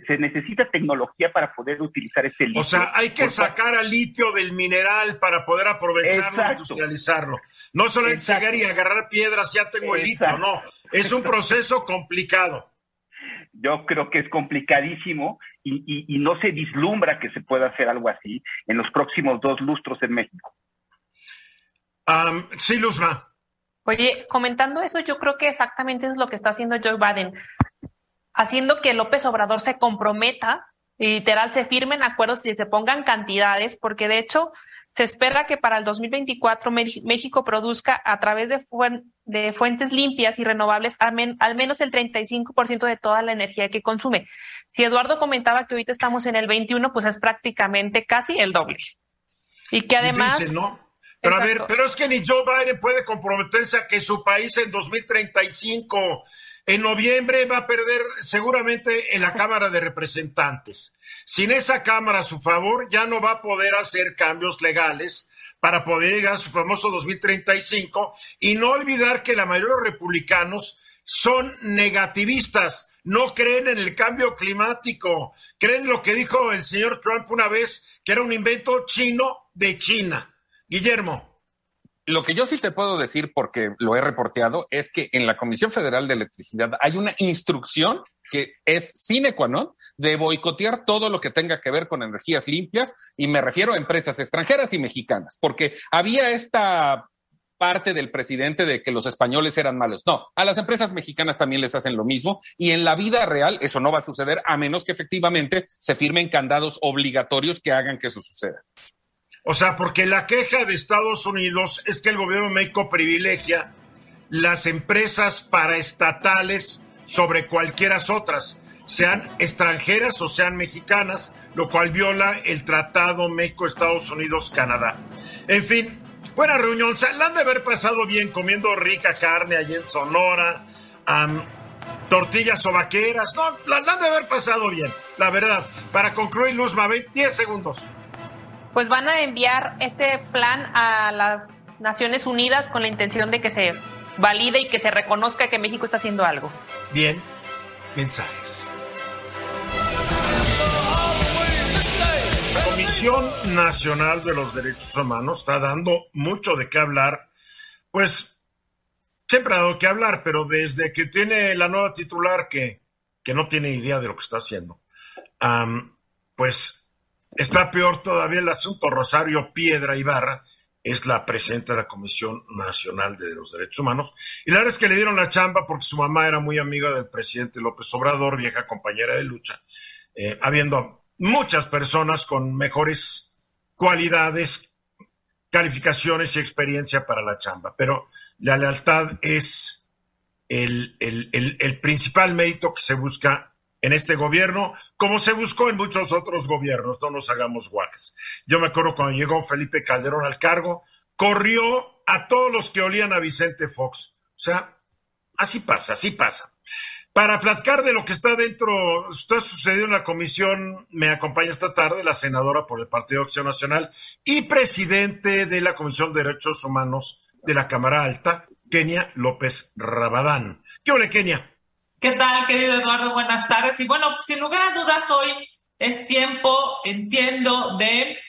Speaker 3: se, necesita tecnología para poder utilizar ese litio.
Speaker 2: O sea, hay que sacar al litio del mineral para poder aprovecharlo e industrializarlo. No solo llegar y agarrar piedras, ya tengo el litio, no. Es un proceso complicado.
Speaker 3: Yo creo que es complicadísimo y, y, no se vislumbra que se pueda hacer algo así en los próximos dos lustros en México.
Speaker 2: sí, Luzma.
Speaker 6: Oye, comentando eso, yo creo que exactamente es lo que está haciendo Joe Biden haciendo que López Obrador se comprometa y literal se firmen acuerdos y se pongan cantidades, porque de hecho se espera que para el 2024 México produzca a través de, de fuentes limpias y renovables al, menos el 35% de toda la energía que consume. Si Eduardo comentaba que ahorita estamos en el 21, pues es prácticamente casi el doble. Y que además...
Speaker 2: Pero a ver, pero es que ni Joe Biden puede comprometerse a que su país en 2035 en noviembre va a perder seguramente en la Cámara de Representantes. Sin esa Cámara a su favor, ya no va a poder hacer cambios legales para poder llegar a su famoso 2035 y no olvidar que la mayoría de los republicanos son negativistas, no creen en el cambio climático, creen lo que dijo el señor Trump una vez, que era un invento chino de China. Guillermo.
Speaker 4: Lo que yo sí te puedo decir, porque lo he reporteado, es que en la Comisión Federal de Electricidad hay una instrucción que es sine qua non de boicotear todo lo que tenga que ver con energías limpias y me refiero a empresas extranjeras y mexicanas, porque había esta parte del presidente de que los españoles eran malos. No, a las empresas mexicanas también les hacen lo mismo y en la vida real eso no va a suceder a menos que efectivamente se firmen candados obligatorios que hagan que eso suceda.
Speaker 2: O sea, porque la queja de Estados Unidos es que el gobierno de México privilegia las empresas paraestatales sobre cualquiera otras, sean extranjeras o sean mexicanas, lo cual viola el Tratado México-Estados Unidos-Canadá. En fin, buena reunión. Se la han de haber pasado bien comiendo rica carne allí en Sonora, tortillas o vaqueras. No, la, han de haber pasado bien, la verdad. Para concluir, Luz 10 segundos
Speaker 6: pues van a enviar este plan a las Naciones Unidas con la intención de que se valide y que se reconozca que México está haciendo algo.
Speaker 2: Bien, mensajes. La Comisión Nacional de los Derechos Humanos está dando mucho de qué hablar, pues siempre ha dado que hablar, pero desde que tiene la nueva titular que, que no tiene idea de lo que está haciendo, pues Está peor todavía el asunto. Rosario Piedra Ibarra es la presidenta de la Comisión Nacional de los Derechos Humanos. Y la verdad es que le dieron la chamba porque su mamá era muy amiga del presidente López Obrador, vieja compañera de lucha, eh, habiendo muchas personas con mejores cualidades, calificaciones y experiencia para la chamba. Pero la lealtad es el, el principal mérito que se busca en este gobierno, como se buscó en muchos otros gobiernos, no nos hagamos guajes. Yo me acuerdo cuando llegó Felipe Calderón al cargo, corrió a todos los que olían a Vicente Fox. O sea, así pasa, así pasa. Para platicar de lo que está dentro, está sucediendo en la comisión, me acompaña esta tarde la senadora por el Partido Acción Nacional y presidente de la Comisión de Derechos Humanos de la Cámara Alta, Kenia López Rabadán. ¿Qué hola, Kenia?
Speaker 7: ¿Qué tal, querido Eduardo? Buenas tardes. Y bueno, sin lugar a dudas, hoy es tiempo, entiendo, de,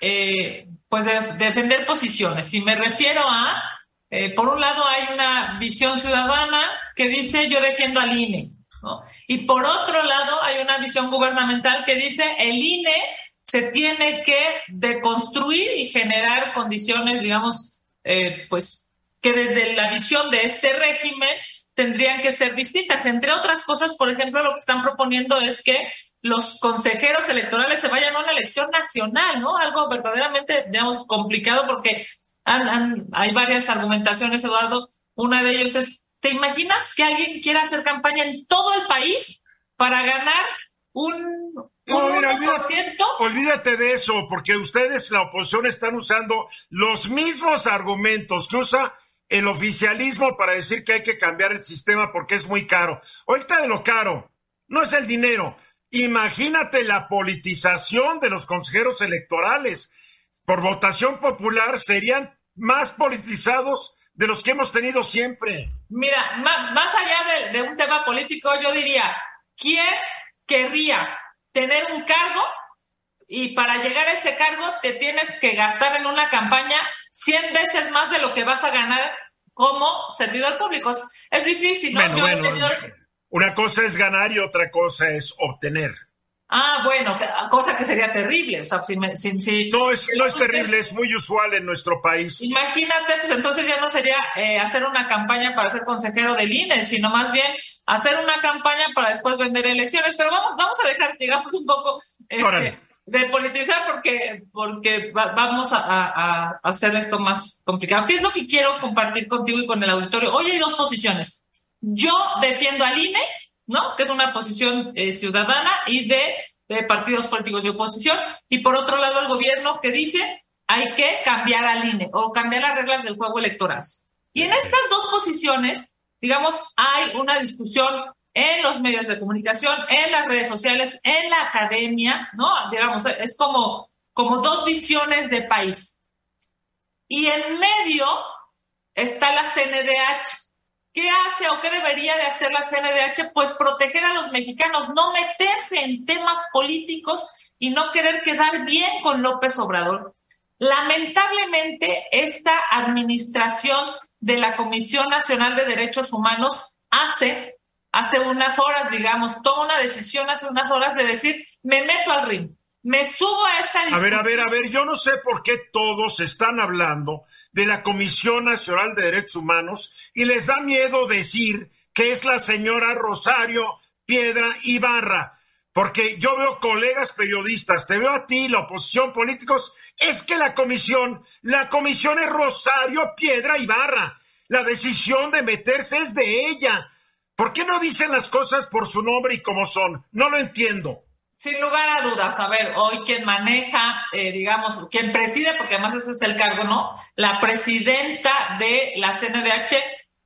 Speaker 7: eh, pues de, defender posiciones. Y me refiero a, eh, por un lado, hay una visión ciudadana que dice yo defiendo al INE. ¿no? Y por otro lado, hay una visión gubernamental que dice el INE se tiene que deconstruir y generar condiciones, digamos, eh, pues que desde la visión de este régimen tendrían que ser distintas. Entre otras cosas, por ejemplo, lo que están proponiendo es que los consejeros electorales se vayan a una elección nacional, ¿no? Algo verdaderamente, digamos, complicado porque hay varias argumentaciones, Eduardo. Una de ellas es, ¿te imaginas que alguien quiera hacer campaña en todo el país para ganar un, un
Speaker 2: olvídate de eso, porque ustedes, la oposición, están usando los mismos argumentos que usa el oficialismo para decir que hay que cambiar el sistema porque es muy caro. Ahorita de lo caro, no es el dinero. Imagínate la politización de los consejeros electorales. Por votación popular serían más politizados de los que hemos tenido siempre.
Speaker 7: Mira, más, allá de, un tema político, yo diría, ¿quién querría tener un cargo y para llegar a ese cargo te tienes que gastar en una campaña 100 veces más de lo que vas a ganar como servidor público? Es difícil, ¿no?
Speaker 2: Una cosa es ganar y otra cosa es obtener.
Speaker 7: Ah, bueno, cosa que sería terrible. O sea, si, si,
Speaker 2: no, es, no es terrible, es muy usual en nuestro país.
Speaker 7: Imagínate, pues entonces ya no sería eh, hacer una campaña para ser consejero del INE, sino más bien hacer una campaña para después vender elecciones. Pero vamos, vamos a dejar, digamos, un poco este, de politizar porque, porque vamos a, a, hacer esto más complicado. ¿Qué es lo que quiero compartir contigo y con el auditorio? Hoy hay dos posiciones. Yo defiendo al INE ¿no? Que es una posición eh, ciudadana y de, partidos políticos de oposición. Y por otro lado, el gobierno que dice hay que cambiar al INE o cambiar las reglas del juego electoral. Y en estas dos posiciones, digamos, hay una discusión en los medios de comunicación, en las redes sociales, en la academia, ¿no? Digamos, es como, como dos visiones de país. Y en medio está la CNDH, ¿Qué hace o qué debería de hacer la CNDH? Pues proteger a los mexicanos, no meterse en temas políticos y no querer quedar bien con López Obrador. Lamentablemente, esta administración de la Comisión Nacional de Derechos Humanos hace, hace unas horas, digamos, toma una decisión hace unas horas de decir, me meto al ring, me subo a esta
Speaker 2: discusión. A ver, a ver, a ver, yo no sé por qué todos están hablando de la Comisión Nacional de Derechos Humanos y les da miedo decir que es la señora Rosario Piedra Ibarra, porque yo veo colegas periodistas, te veo a ti, la oposición políticos, es que la comisión, la comisión es Rosario Piedra Ibarra, la decisión de meterse es de ella. ¿Por qué no dicen las cosas por su nombre y como son? No lo entiendo.
Speaker 7: Sin lugar a dudas, a ver, hoy quien maneja, eh, digamos, quien preside, porque además ese es el cargo, ¿no? La presidenta de la CNDH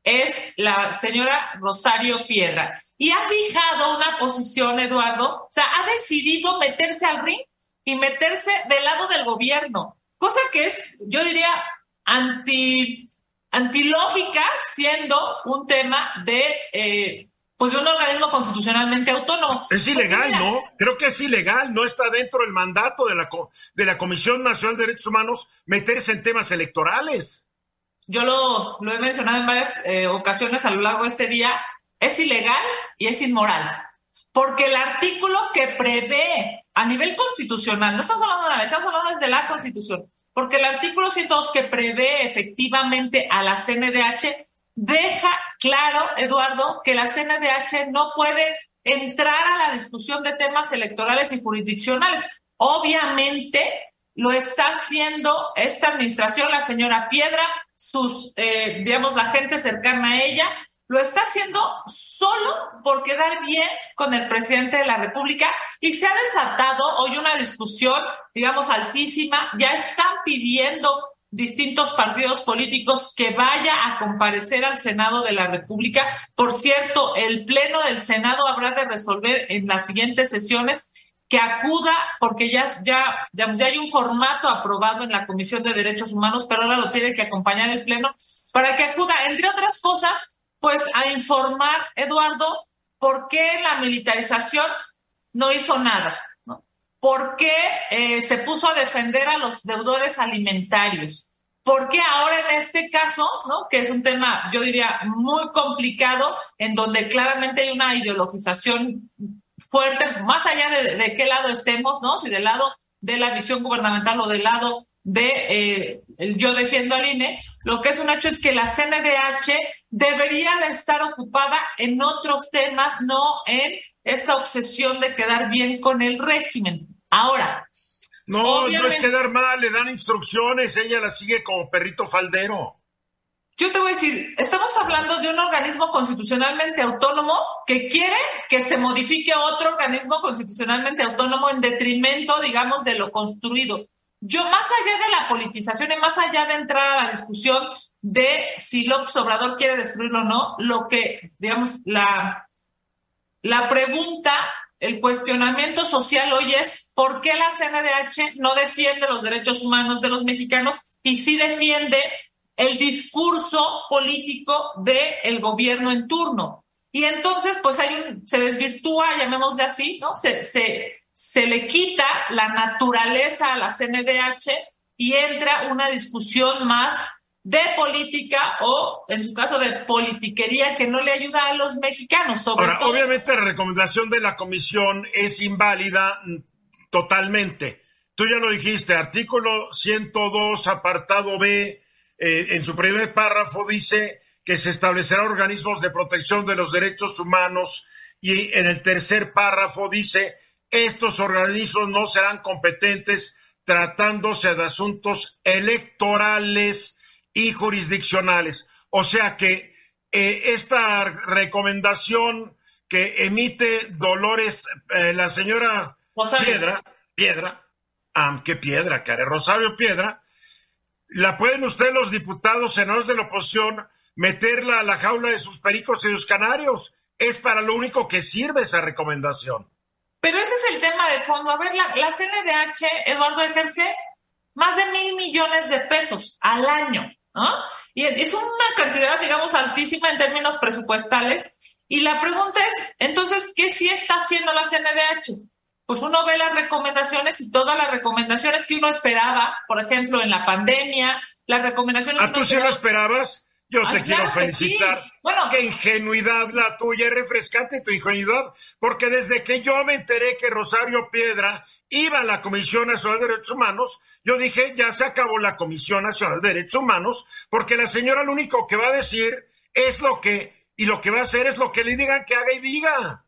Speaker 7: es la señora Rosario Piedra. Y ha fijado una posición, Eduardo, o sea, ha decidido meterse al ring y meterse del lado del gobierno, cosa que es, yo diría, anti, antilógica, siendo un tema de eh, pues de un organismo constitucionalmente autónomo.
Speaker 2: Es ilegal, ¿no? Creo que es ilegal, no está dentro del mandato de la, de la Comisión Nacional de Derechos Humanos meterse en temas electorales.
Speaker 7: Yo lo, lo he mencionado en varias eh, ocasiones a lo largo de este día, es ilegal y es inmoral. Porque el artículo que prevé a nivel constitucional, no estamos hablando de la ley, estamos hablando desde la Constitución, porque el artículo 102 que prevé efectivamente a la CNDH deja claro, Eduardo, que la CNDH no puede entrar a la discusión de temas electorales y jurisdiccionales. Obviamente lo está haciendo esta administración, la señora Piedra, sus, eh, digamos, la gente cercana a ella, lo está haciendo solo por quedar bien con el presidente de la República y se ha desatado hoy una discusión, digamos, altísima. Ya están pidiendo distintos partidos políticos que vaya a comparecer al Senado de la República. Por cierto, el Pleno del Senado habrá de resolver en las siguientes sesiones que acuda, porque ya, ya, ya hay un formato aprobado en la Comisión de Derechos Humanos, pero ahora lo tiene que acompañar el Pleno, para que acuda, entre otras cosas, pues a informar, Eduardo, por qué la militarización no hizo nada. ¿Por qué eh, se puso a defender a los deudores alimentarios? ¿Por qué ahora en este caso, ¿no? que es un tema, yo diría, muy complicado, en donde claramente hay una ideologización fuerte, más allá de, qué lado estemos, ¿no? si del lado de la visión gubernamental o del lado de eh, yo defiendo al INE, lo que es un hecho es que la CNDH debería de estar ocupada en otros temas, no en esta obsesión de quedar bien con el régimen. Ahora.
Speaker 2: No, no es quedar mal, le dan instrucciones, ella la sigue como perrito faldero.
Speaker 7: Yo te voy a decir, estamos hablando de un organismo constitucionalmente autónomo que quiere que se modifique otro organismo constitucionalmente autónomo en detrimento, digamos, de lo construido. Yo, más allá de la politización y más allá de entrar a la discusión de si López Obrador quiere destruirlo o no, lo que, digamos, la, la pregunta, el cuestionamiento social hoy es por qué la CNDH no defiende los derechos humanos de los mexicanos y sí defiende el discurso político del gobierno en turno. Y entonces, pues hay un, se desvirtúa, llamémosle así, ¿no? Se, se le quita la naturaleza a la CNDH y entra una discusión más de política o, en su caso, de politiquería que no le ayuda a los mexicanos. Sobre
Speaker 2: Ahora, obviamente la recomendación de la comisión es inválida totalmente. Tú ya lo dijiste, artículo 102, apartado B, eh, en su primer párrafo dice que se establecerá organismos de protección de los derechos humanos y en el tercer párrafo dice estos organismos no serán competentes tratándose de asuntos electorales y jurisdiccionales. O sea que eh, esta recomendación que emite Dolores, eh, la señora Piedra, Piedra, ah, qué piedra, care, Rosario Piedra, la pueden ustedes los diputados, senadores de la oposición, meterla a la jaula de sus pericos y sus canarios. Es para lo único que sirve esa recomendación.
Speaker 7: Pero ese es el tema de fondo. A ver, la, la CNDH, Eduardo, ejerce más de mil millones de pesos al año, ¿no? Y es una cantidad, digamos, altísima en términos presupuestales. Y la pregunta es, entonces, ¿qué sí está haciendo la CNDH? pues uno ve las recomendaciones y todas las recomendaciones que uno esperaba, por ejemplo, en la pandemia, las recomendaciones...
Speaker 2: ¿A ah, tú sí lo esperabas? Yo te quiero felicitar. Bueno, qué ingenuidad la tuya, refrescante tu ingenuidad, porque desde que yo me enteré que Rosario Piedra iba a la Comisión Nacional de Derechos Humanos, yo dije, ya se acabó la Comisión Nacional de Derechos Humanos, porque la señora lo único que va a decir es lo que, y lo que va a hacer es lo que le digan que haga y diga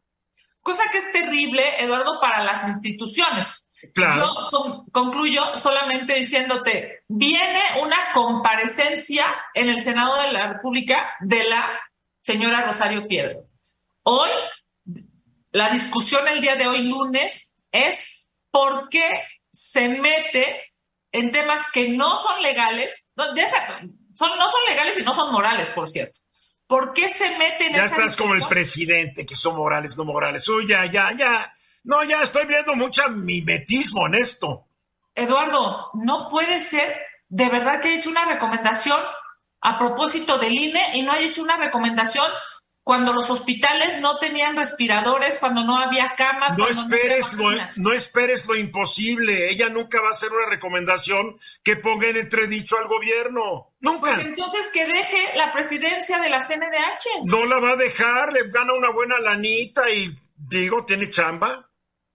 Speaker 7: cosa que es terrible, Eduardo, para las instituciones.
Speaker 2: Claro.
Speaker 7: Yo concluyo solamente diciéndote, viene una comparecencia en el Senado de la República de la señora Rosario Piedra. Hoy, la discusión el día de hoy, lunes, es por qué se mete en temas que no son legales, no, son, no son legales y no son morales, por cierto. ¿Por qué se meten en
Speaker 2: Ya estás como el presidente, que son morales, no morales. Uy, ya, ya, ya. No, ya estoy viendo mucho mimetismo en esto.
Speaker 7: Eduardo, no puede ser de verdad que haya hecho una recomendación a propósito del INE y no haya hecho una recomendación cuando los hospitales no tenían respiradores, cuando no había camas.
Speaker 2: No esperes, lo, no esperes lo imposible. Ella nunca va a hacer una recomendación que ponga en entredicho al gobierno. Nunca.
Speaker 7: Pues entonces que deje la presidencia de la CNDH.
Speaker 2: No la va a dejar, le gana una buena lanita y digo, tiene chamba.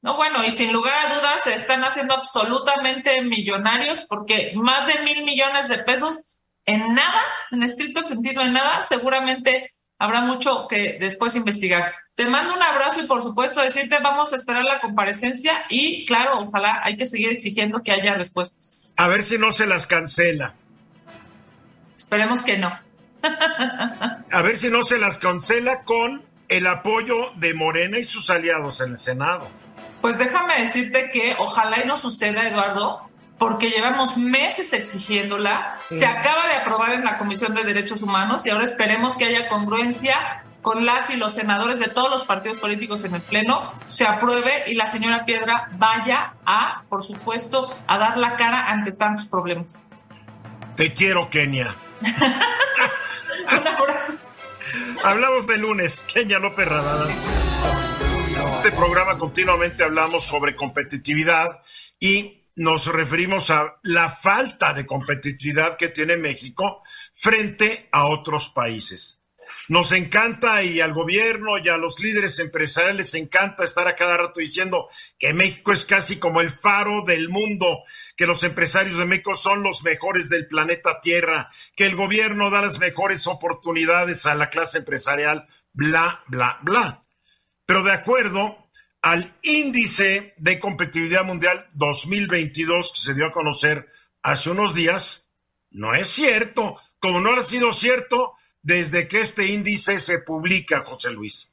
Speaker 7: No, bueno, y sin lugar a dudas se están haciendo absolutamente millonarios porque más de mil millones de pesos en nada, en estricto sentido en nada, seguramente habrá mucho que después investigar. Te mando un abrazo y por supuesto decirte vamos a esperar la comparecencia y claro, ojalá hay que seguir exigiendo que haya respuestas.
Speaker 2: A ver si no se las cancela.
Speaker 7: Esperemos que no.
Speaker 2: a ver si no se las cancela con el apoyo de Morena y sus aliados en el Senado.
Speaker 7: Pues déjame decirte que ojalá y no suceda, Eduardo, porque llevamos meses exigiéndola, se acaba de aprobar en la Comisión de Derechos Humanos y ahora esperemos que haya congruencia con las y los senadores de todos los partidos políticos en el Pleno, se apruebe y la señora Piedra vaya a, por supuesto, a dar la cara ante tantos problemas.
Speaker 2: Te quiero, Kenia.
Speaker 7: Un abrazo.
Speaker 2: Hablamos de lunes, Kenia López Radada. Este programa continuamente hablamos sobre competitividad y nos referimos a la falta de competitividad que tiene México frente a otros países. Nos encanta y al gobierno y a los líderes empresariales les encanta estar a cada rato diciendo que México es casi como el faro del mundo, que los empresarios de México son los mejores del planeta Tierra, que el gobierno da las mejores oportunidades a la clase empresarial, bla, bla, bla. Pero de acuerdo al índice de competitividad mundial 2022 que se dio a conocer hace unos días, no es cierto, como no ha sido cierto desde que este índice se publica, José Luis.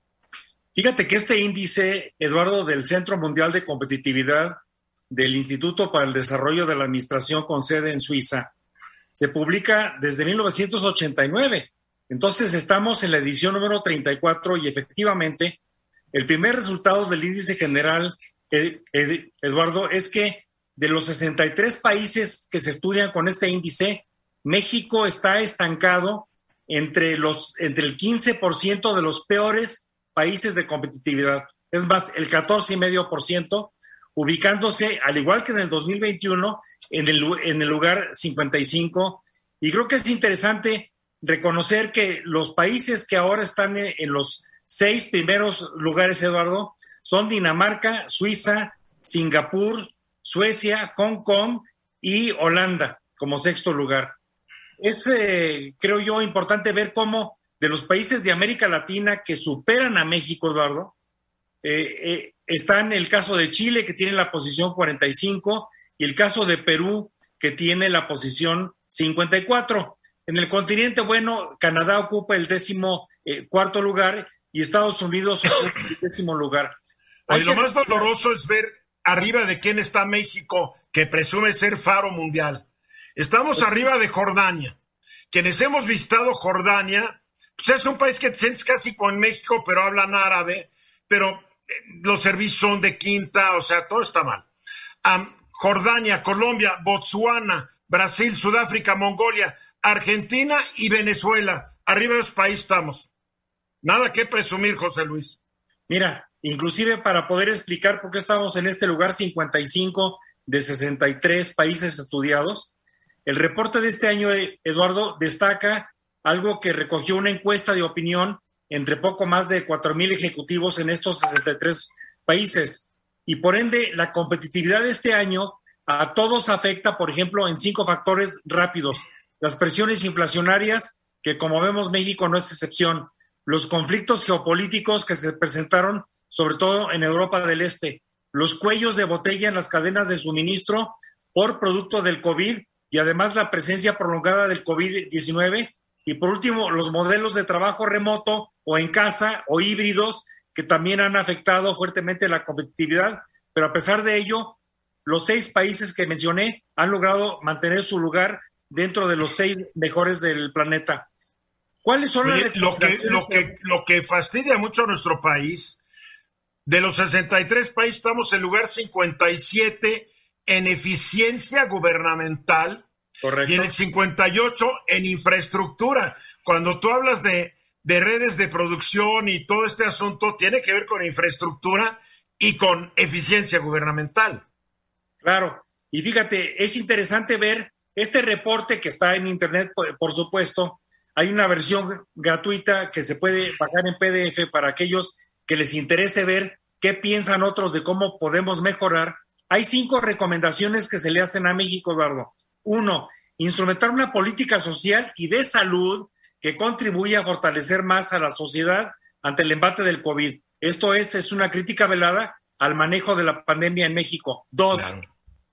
Speaker 5: Fíjate que este índice, Eduardo, del Centro Mundial de Competitividad del Instituto para el Desarrollo de la Administración con sede en Suiza, se publica desde 1989. Entonces estamos en la edición número 34 y efectivamente el primer resultado del índice general, eh, Eduardo, es que de los 63 países que se estudian con este índice, México está estancado entre, los, entre el 15% de los peores países de competitividad. Es más, el 14,5%, ubicándose, al igual que en el 2021, en el, en el lugar 55. Y creo que es interesante reconocer que los países que ahora están en los seis primeros lugares, Eduardo, son Dinamarca, Suiza, Singapur, Suecia, Hong Kong y Holanda como sexto lugar. Es, eh, creo yo, importante ver cómo de los países de América Latina que superan a México, Eduardo, eh, eh, el caso de Chile, que tiene la posición 45, y el caso de Perú, que tiene la posición 54. En el continente, bueno, Canadá ocupa el décimo cuarto lugar y Estados Unidos ocupa el décimo lugar.
Speaker 2: Oye, lo más doloroso es ver arriba de quién está México, que presume ser faro mundial. Estamos arriba de Jordania. Quienes hemos visitado Jordania, pues es un país que te sientes casi con México, pero hablan árabe, pero eh, los servicios son de quinta, o sea, todo está mal. Jordania, Colombia, Botsuana, Brasil, Sudáfrica, Mongolia, Argentina y Venezuela. Arriba de esos países estamos. Nada que presumir, José Luis.
Speaker 5: Mira, inclusive para poder explicar por qué estamos en este lugar 55 de 63 países estudiados, el reporte de este año, Eduardo, destaca algo que recogió una encuesta de opinión entre poco más de 4.000 ejecutivos en estos 63 países. Y por ende, la competitividad de este año a todos afecta, por ejemplo, en cinco factores rápidos. Las presiones inflacionarias, que como vemos México no es excepción. Los conflictos geopolíticos que se presentaron, sobre todo en Europa del Este. Los cuellos de botella en las cadenas de suministro por producto del COVID y además la presencia prolongada del COVID-19. Y por último, los modelos de trabajo remoto o en casa o híbridos que también han afectado fuertemente la competitividad. Pero a pesar de ello, los seis países que mencioné han logrado mantener su lugar dentro de los seis mejores del planeta.
Speaker 2: ¿Cuáles son las lo que, lo que lo que fastidia mucho a nuestro país? De los 63 países estamos en lugar 57 en eficiencia gubernamental y en el 58 en infraestructura. Cuando tú hablas de, de redes de producción y todo este asunto, tiene que ver con infraestructura y con eficiencia gubernamental.
Speaker 5: Claro, y fíjate, es interesante ver este reporte que está en Internet, por supuesto. Hay una versión gratuita que se puede bajar en PDF para aquellos que les interese ver qué piensan otros de cómo podemos mejorar hay cinco recomendaciones que se le hacen a México, Eduardo. Uno, instrumentar una política social y de salud que contribuya a fortalecer más a la sociedad ante el embate del COVID. Esto es, es una crítica velada al manejo de la pandemia en México. Dos,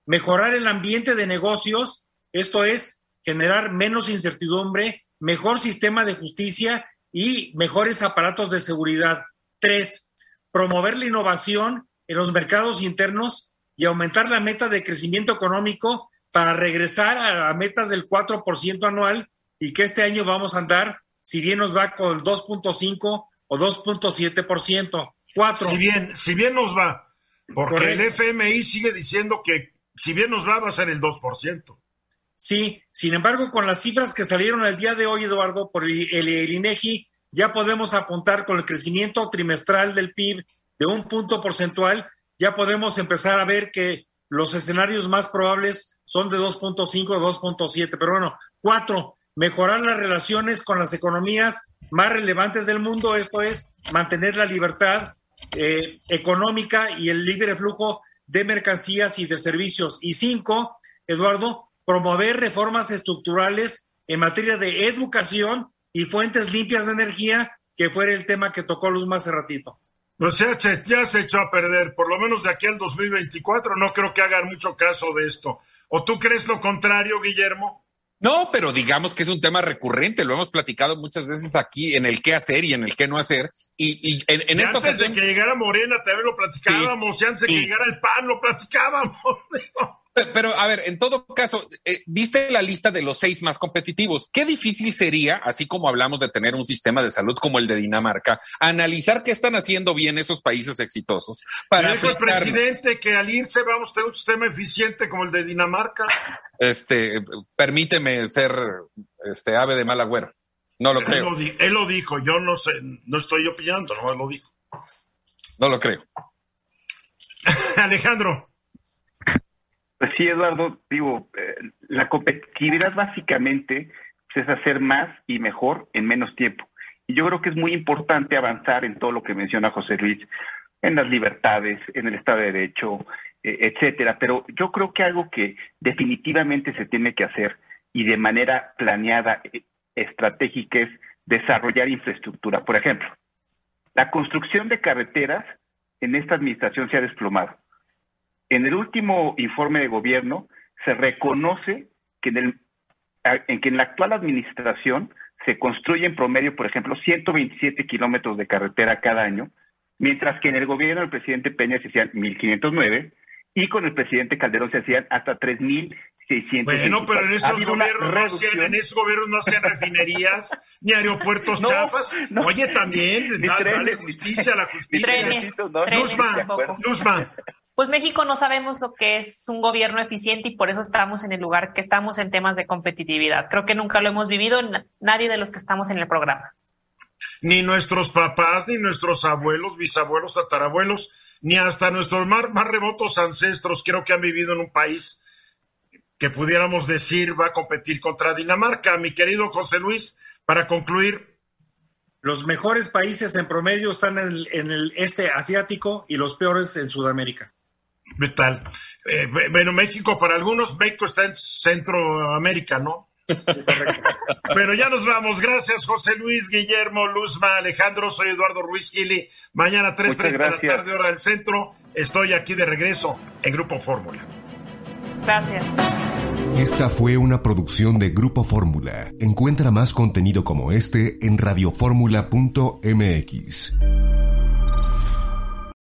Speaker 5: mejorar el ambiente de negocios, esto es, generar menos incertidumbre, mejor sistema de justicia y mejores aparatos de seguridad. Tres, promover la innovación en los mercados internos y aumentar la meta de crecimiento económico para regresar a, metas del 4% anual y que este año vamos a andar, si bien nos va con el 2.5 o 2.7%. Cuatro.
Speaker 2: Si bien, si bien nos va, porque el FMI sigue diciendo que si bien nos va, va a ser el 2%.
Speaker 5: Sí, sin embargo, con las cifras que salieron el día de hoy, Eduardo, por el, INEGI, ya podemos apuntar con el crecimiento trimestral del PIB de un punto porcentual ya podemos empezar a ver que los escenarios más probables son de 2.5 2.7. Pero bueno, cuatro, mejorar las relaciones con las economías más relevantes del mundo, esto es mantener la libertad eh, económica y el libre flujo de mercancías y de servicios. Y cinco, Eduardo, promover reformas estructurales en materia de educación y fuentes limpias de energía, que fue el tema que tocó Luz más hace ratito.
Speaker 2: Pues ya se, ya se echó a perder, por lo menos de aquí al 2024 no creo que hagan mucho caso de esto. ¿O tú crees lo contrario, Guillermo?
Speaker 4: No, pero digamos que es un tema recurrente, lo hemos platicado muchas veces aquí en el qué hacer y en el qué no hacer. Y, y en, esta
Speaker 2: antes de que llegara Morena también lo platicábamos, y antes de que llegara el PAN lo platicábamos.
Speaker 4: Pero, a ver, en todo caso, eh, viste la lista de los seis más competitivos. Qué difícil sería, así como hablamos de tener un sistema de salud como el de Dinamarca, analizar qué están haciendo bien esos países exitosos.
Speaker 2: Para dijo el presidente que al irse vamos a tener un sistema eficiente como el de Dinamarca.
Speaker 4: Este, permíteme ser este ave de mal agüero. No lo creo.
Speaker 2: él lo dijo, yo no sé, no estoy opinando, no lo dijo.
Speaker 4: No lo creo.
Speaker 2: Alejandro.
Speaker 3: Pues sí, Eduardo, digo, eh, la competitividad básicamente pues, es hacer más y mejor en menos tiempo. Y yo creo que es muy importante avanzar en todo lo que menciona José Luis, en las libertades, en el Estado de Derecho, eh, etcétera. Pero yo creo que algo que definitivamente se tiene que hacer y de manera planeada, eh, estratégica, es desarrollar infraestructura. Por ejemplo, la construcción de carreteras en esta administración se ha desplomado. En el último informe de gobierno se reconoce que en, el, en que en la actual administración se construye en promedio, por ejemplo, 127 kilómetros de carretera cada año, mientras que en el gobierno del presidente Peña se hacían 1.509 y con el presidente Calderón se hacían hasta 3.000
Speaker 2: bueno, pero en esos, gobiernos no hacían, en esos gobiernos no hacían refinerías ni aeropuertos chafas. Oye, también, dale justicia a la justicia.
Speaker 6: Luzma, Pues México no sabemos lo que es un gobierno eficiente y por eso estamos en el lugar que estamos en temas de competitividad. Creo que nunca lo hemos vivido nadie de los que estamos en el programa.
Speaker 2: Ni nuestros papás, ni nuestros abuelos, bisabuelos, tatarabuelos, ni hasta nuestros más, más remotos ancestros creo que han vivido en un país que pudiéramos decir va a competir contra Dinamarca. Mi querido José Luis, para concluir.
Speaker 5: Los mejores países en promedio están en el, este asiático y los peores en Sudamérica.
Speaker 2: ¿Qué tal? Eh, bueno, México para algunos, México está en Centroamérica, ¿no? Pero ya nos vamos. Gracias, José Luis, Guillermo, Luzma, Alejandro. Soy Eduardo Ruiz Gili. Mañana 3.30 de la tarde, hora del centro. Estoy aquí de regreso en Grupo Fórmula.
Speaker 6: Gracias.
Speaker 1: Esta fue una producción de Grupo Fórmula. Encuentra más contenido como este en radioformula.mx.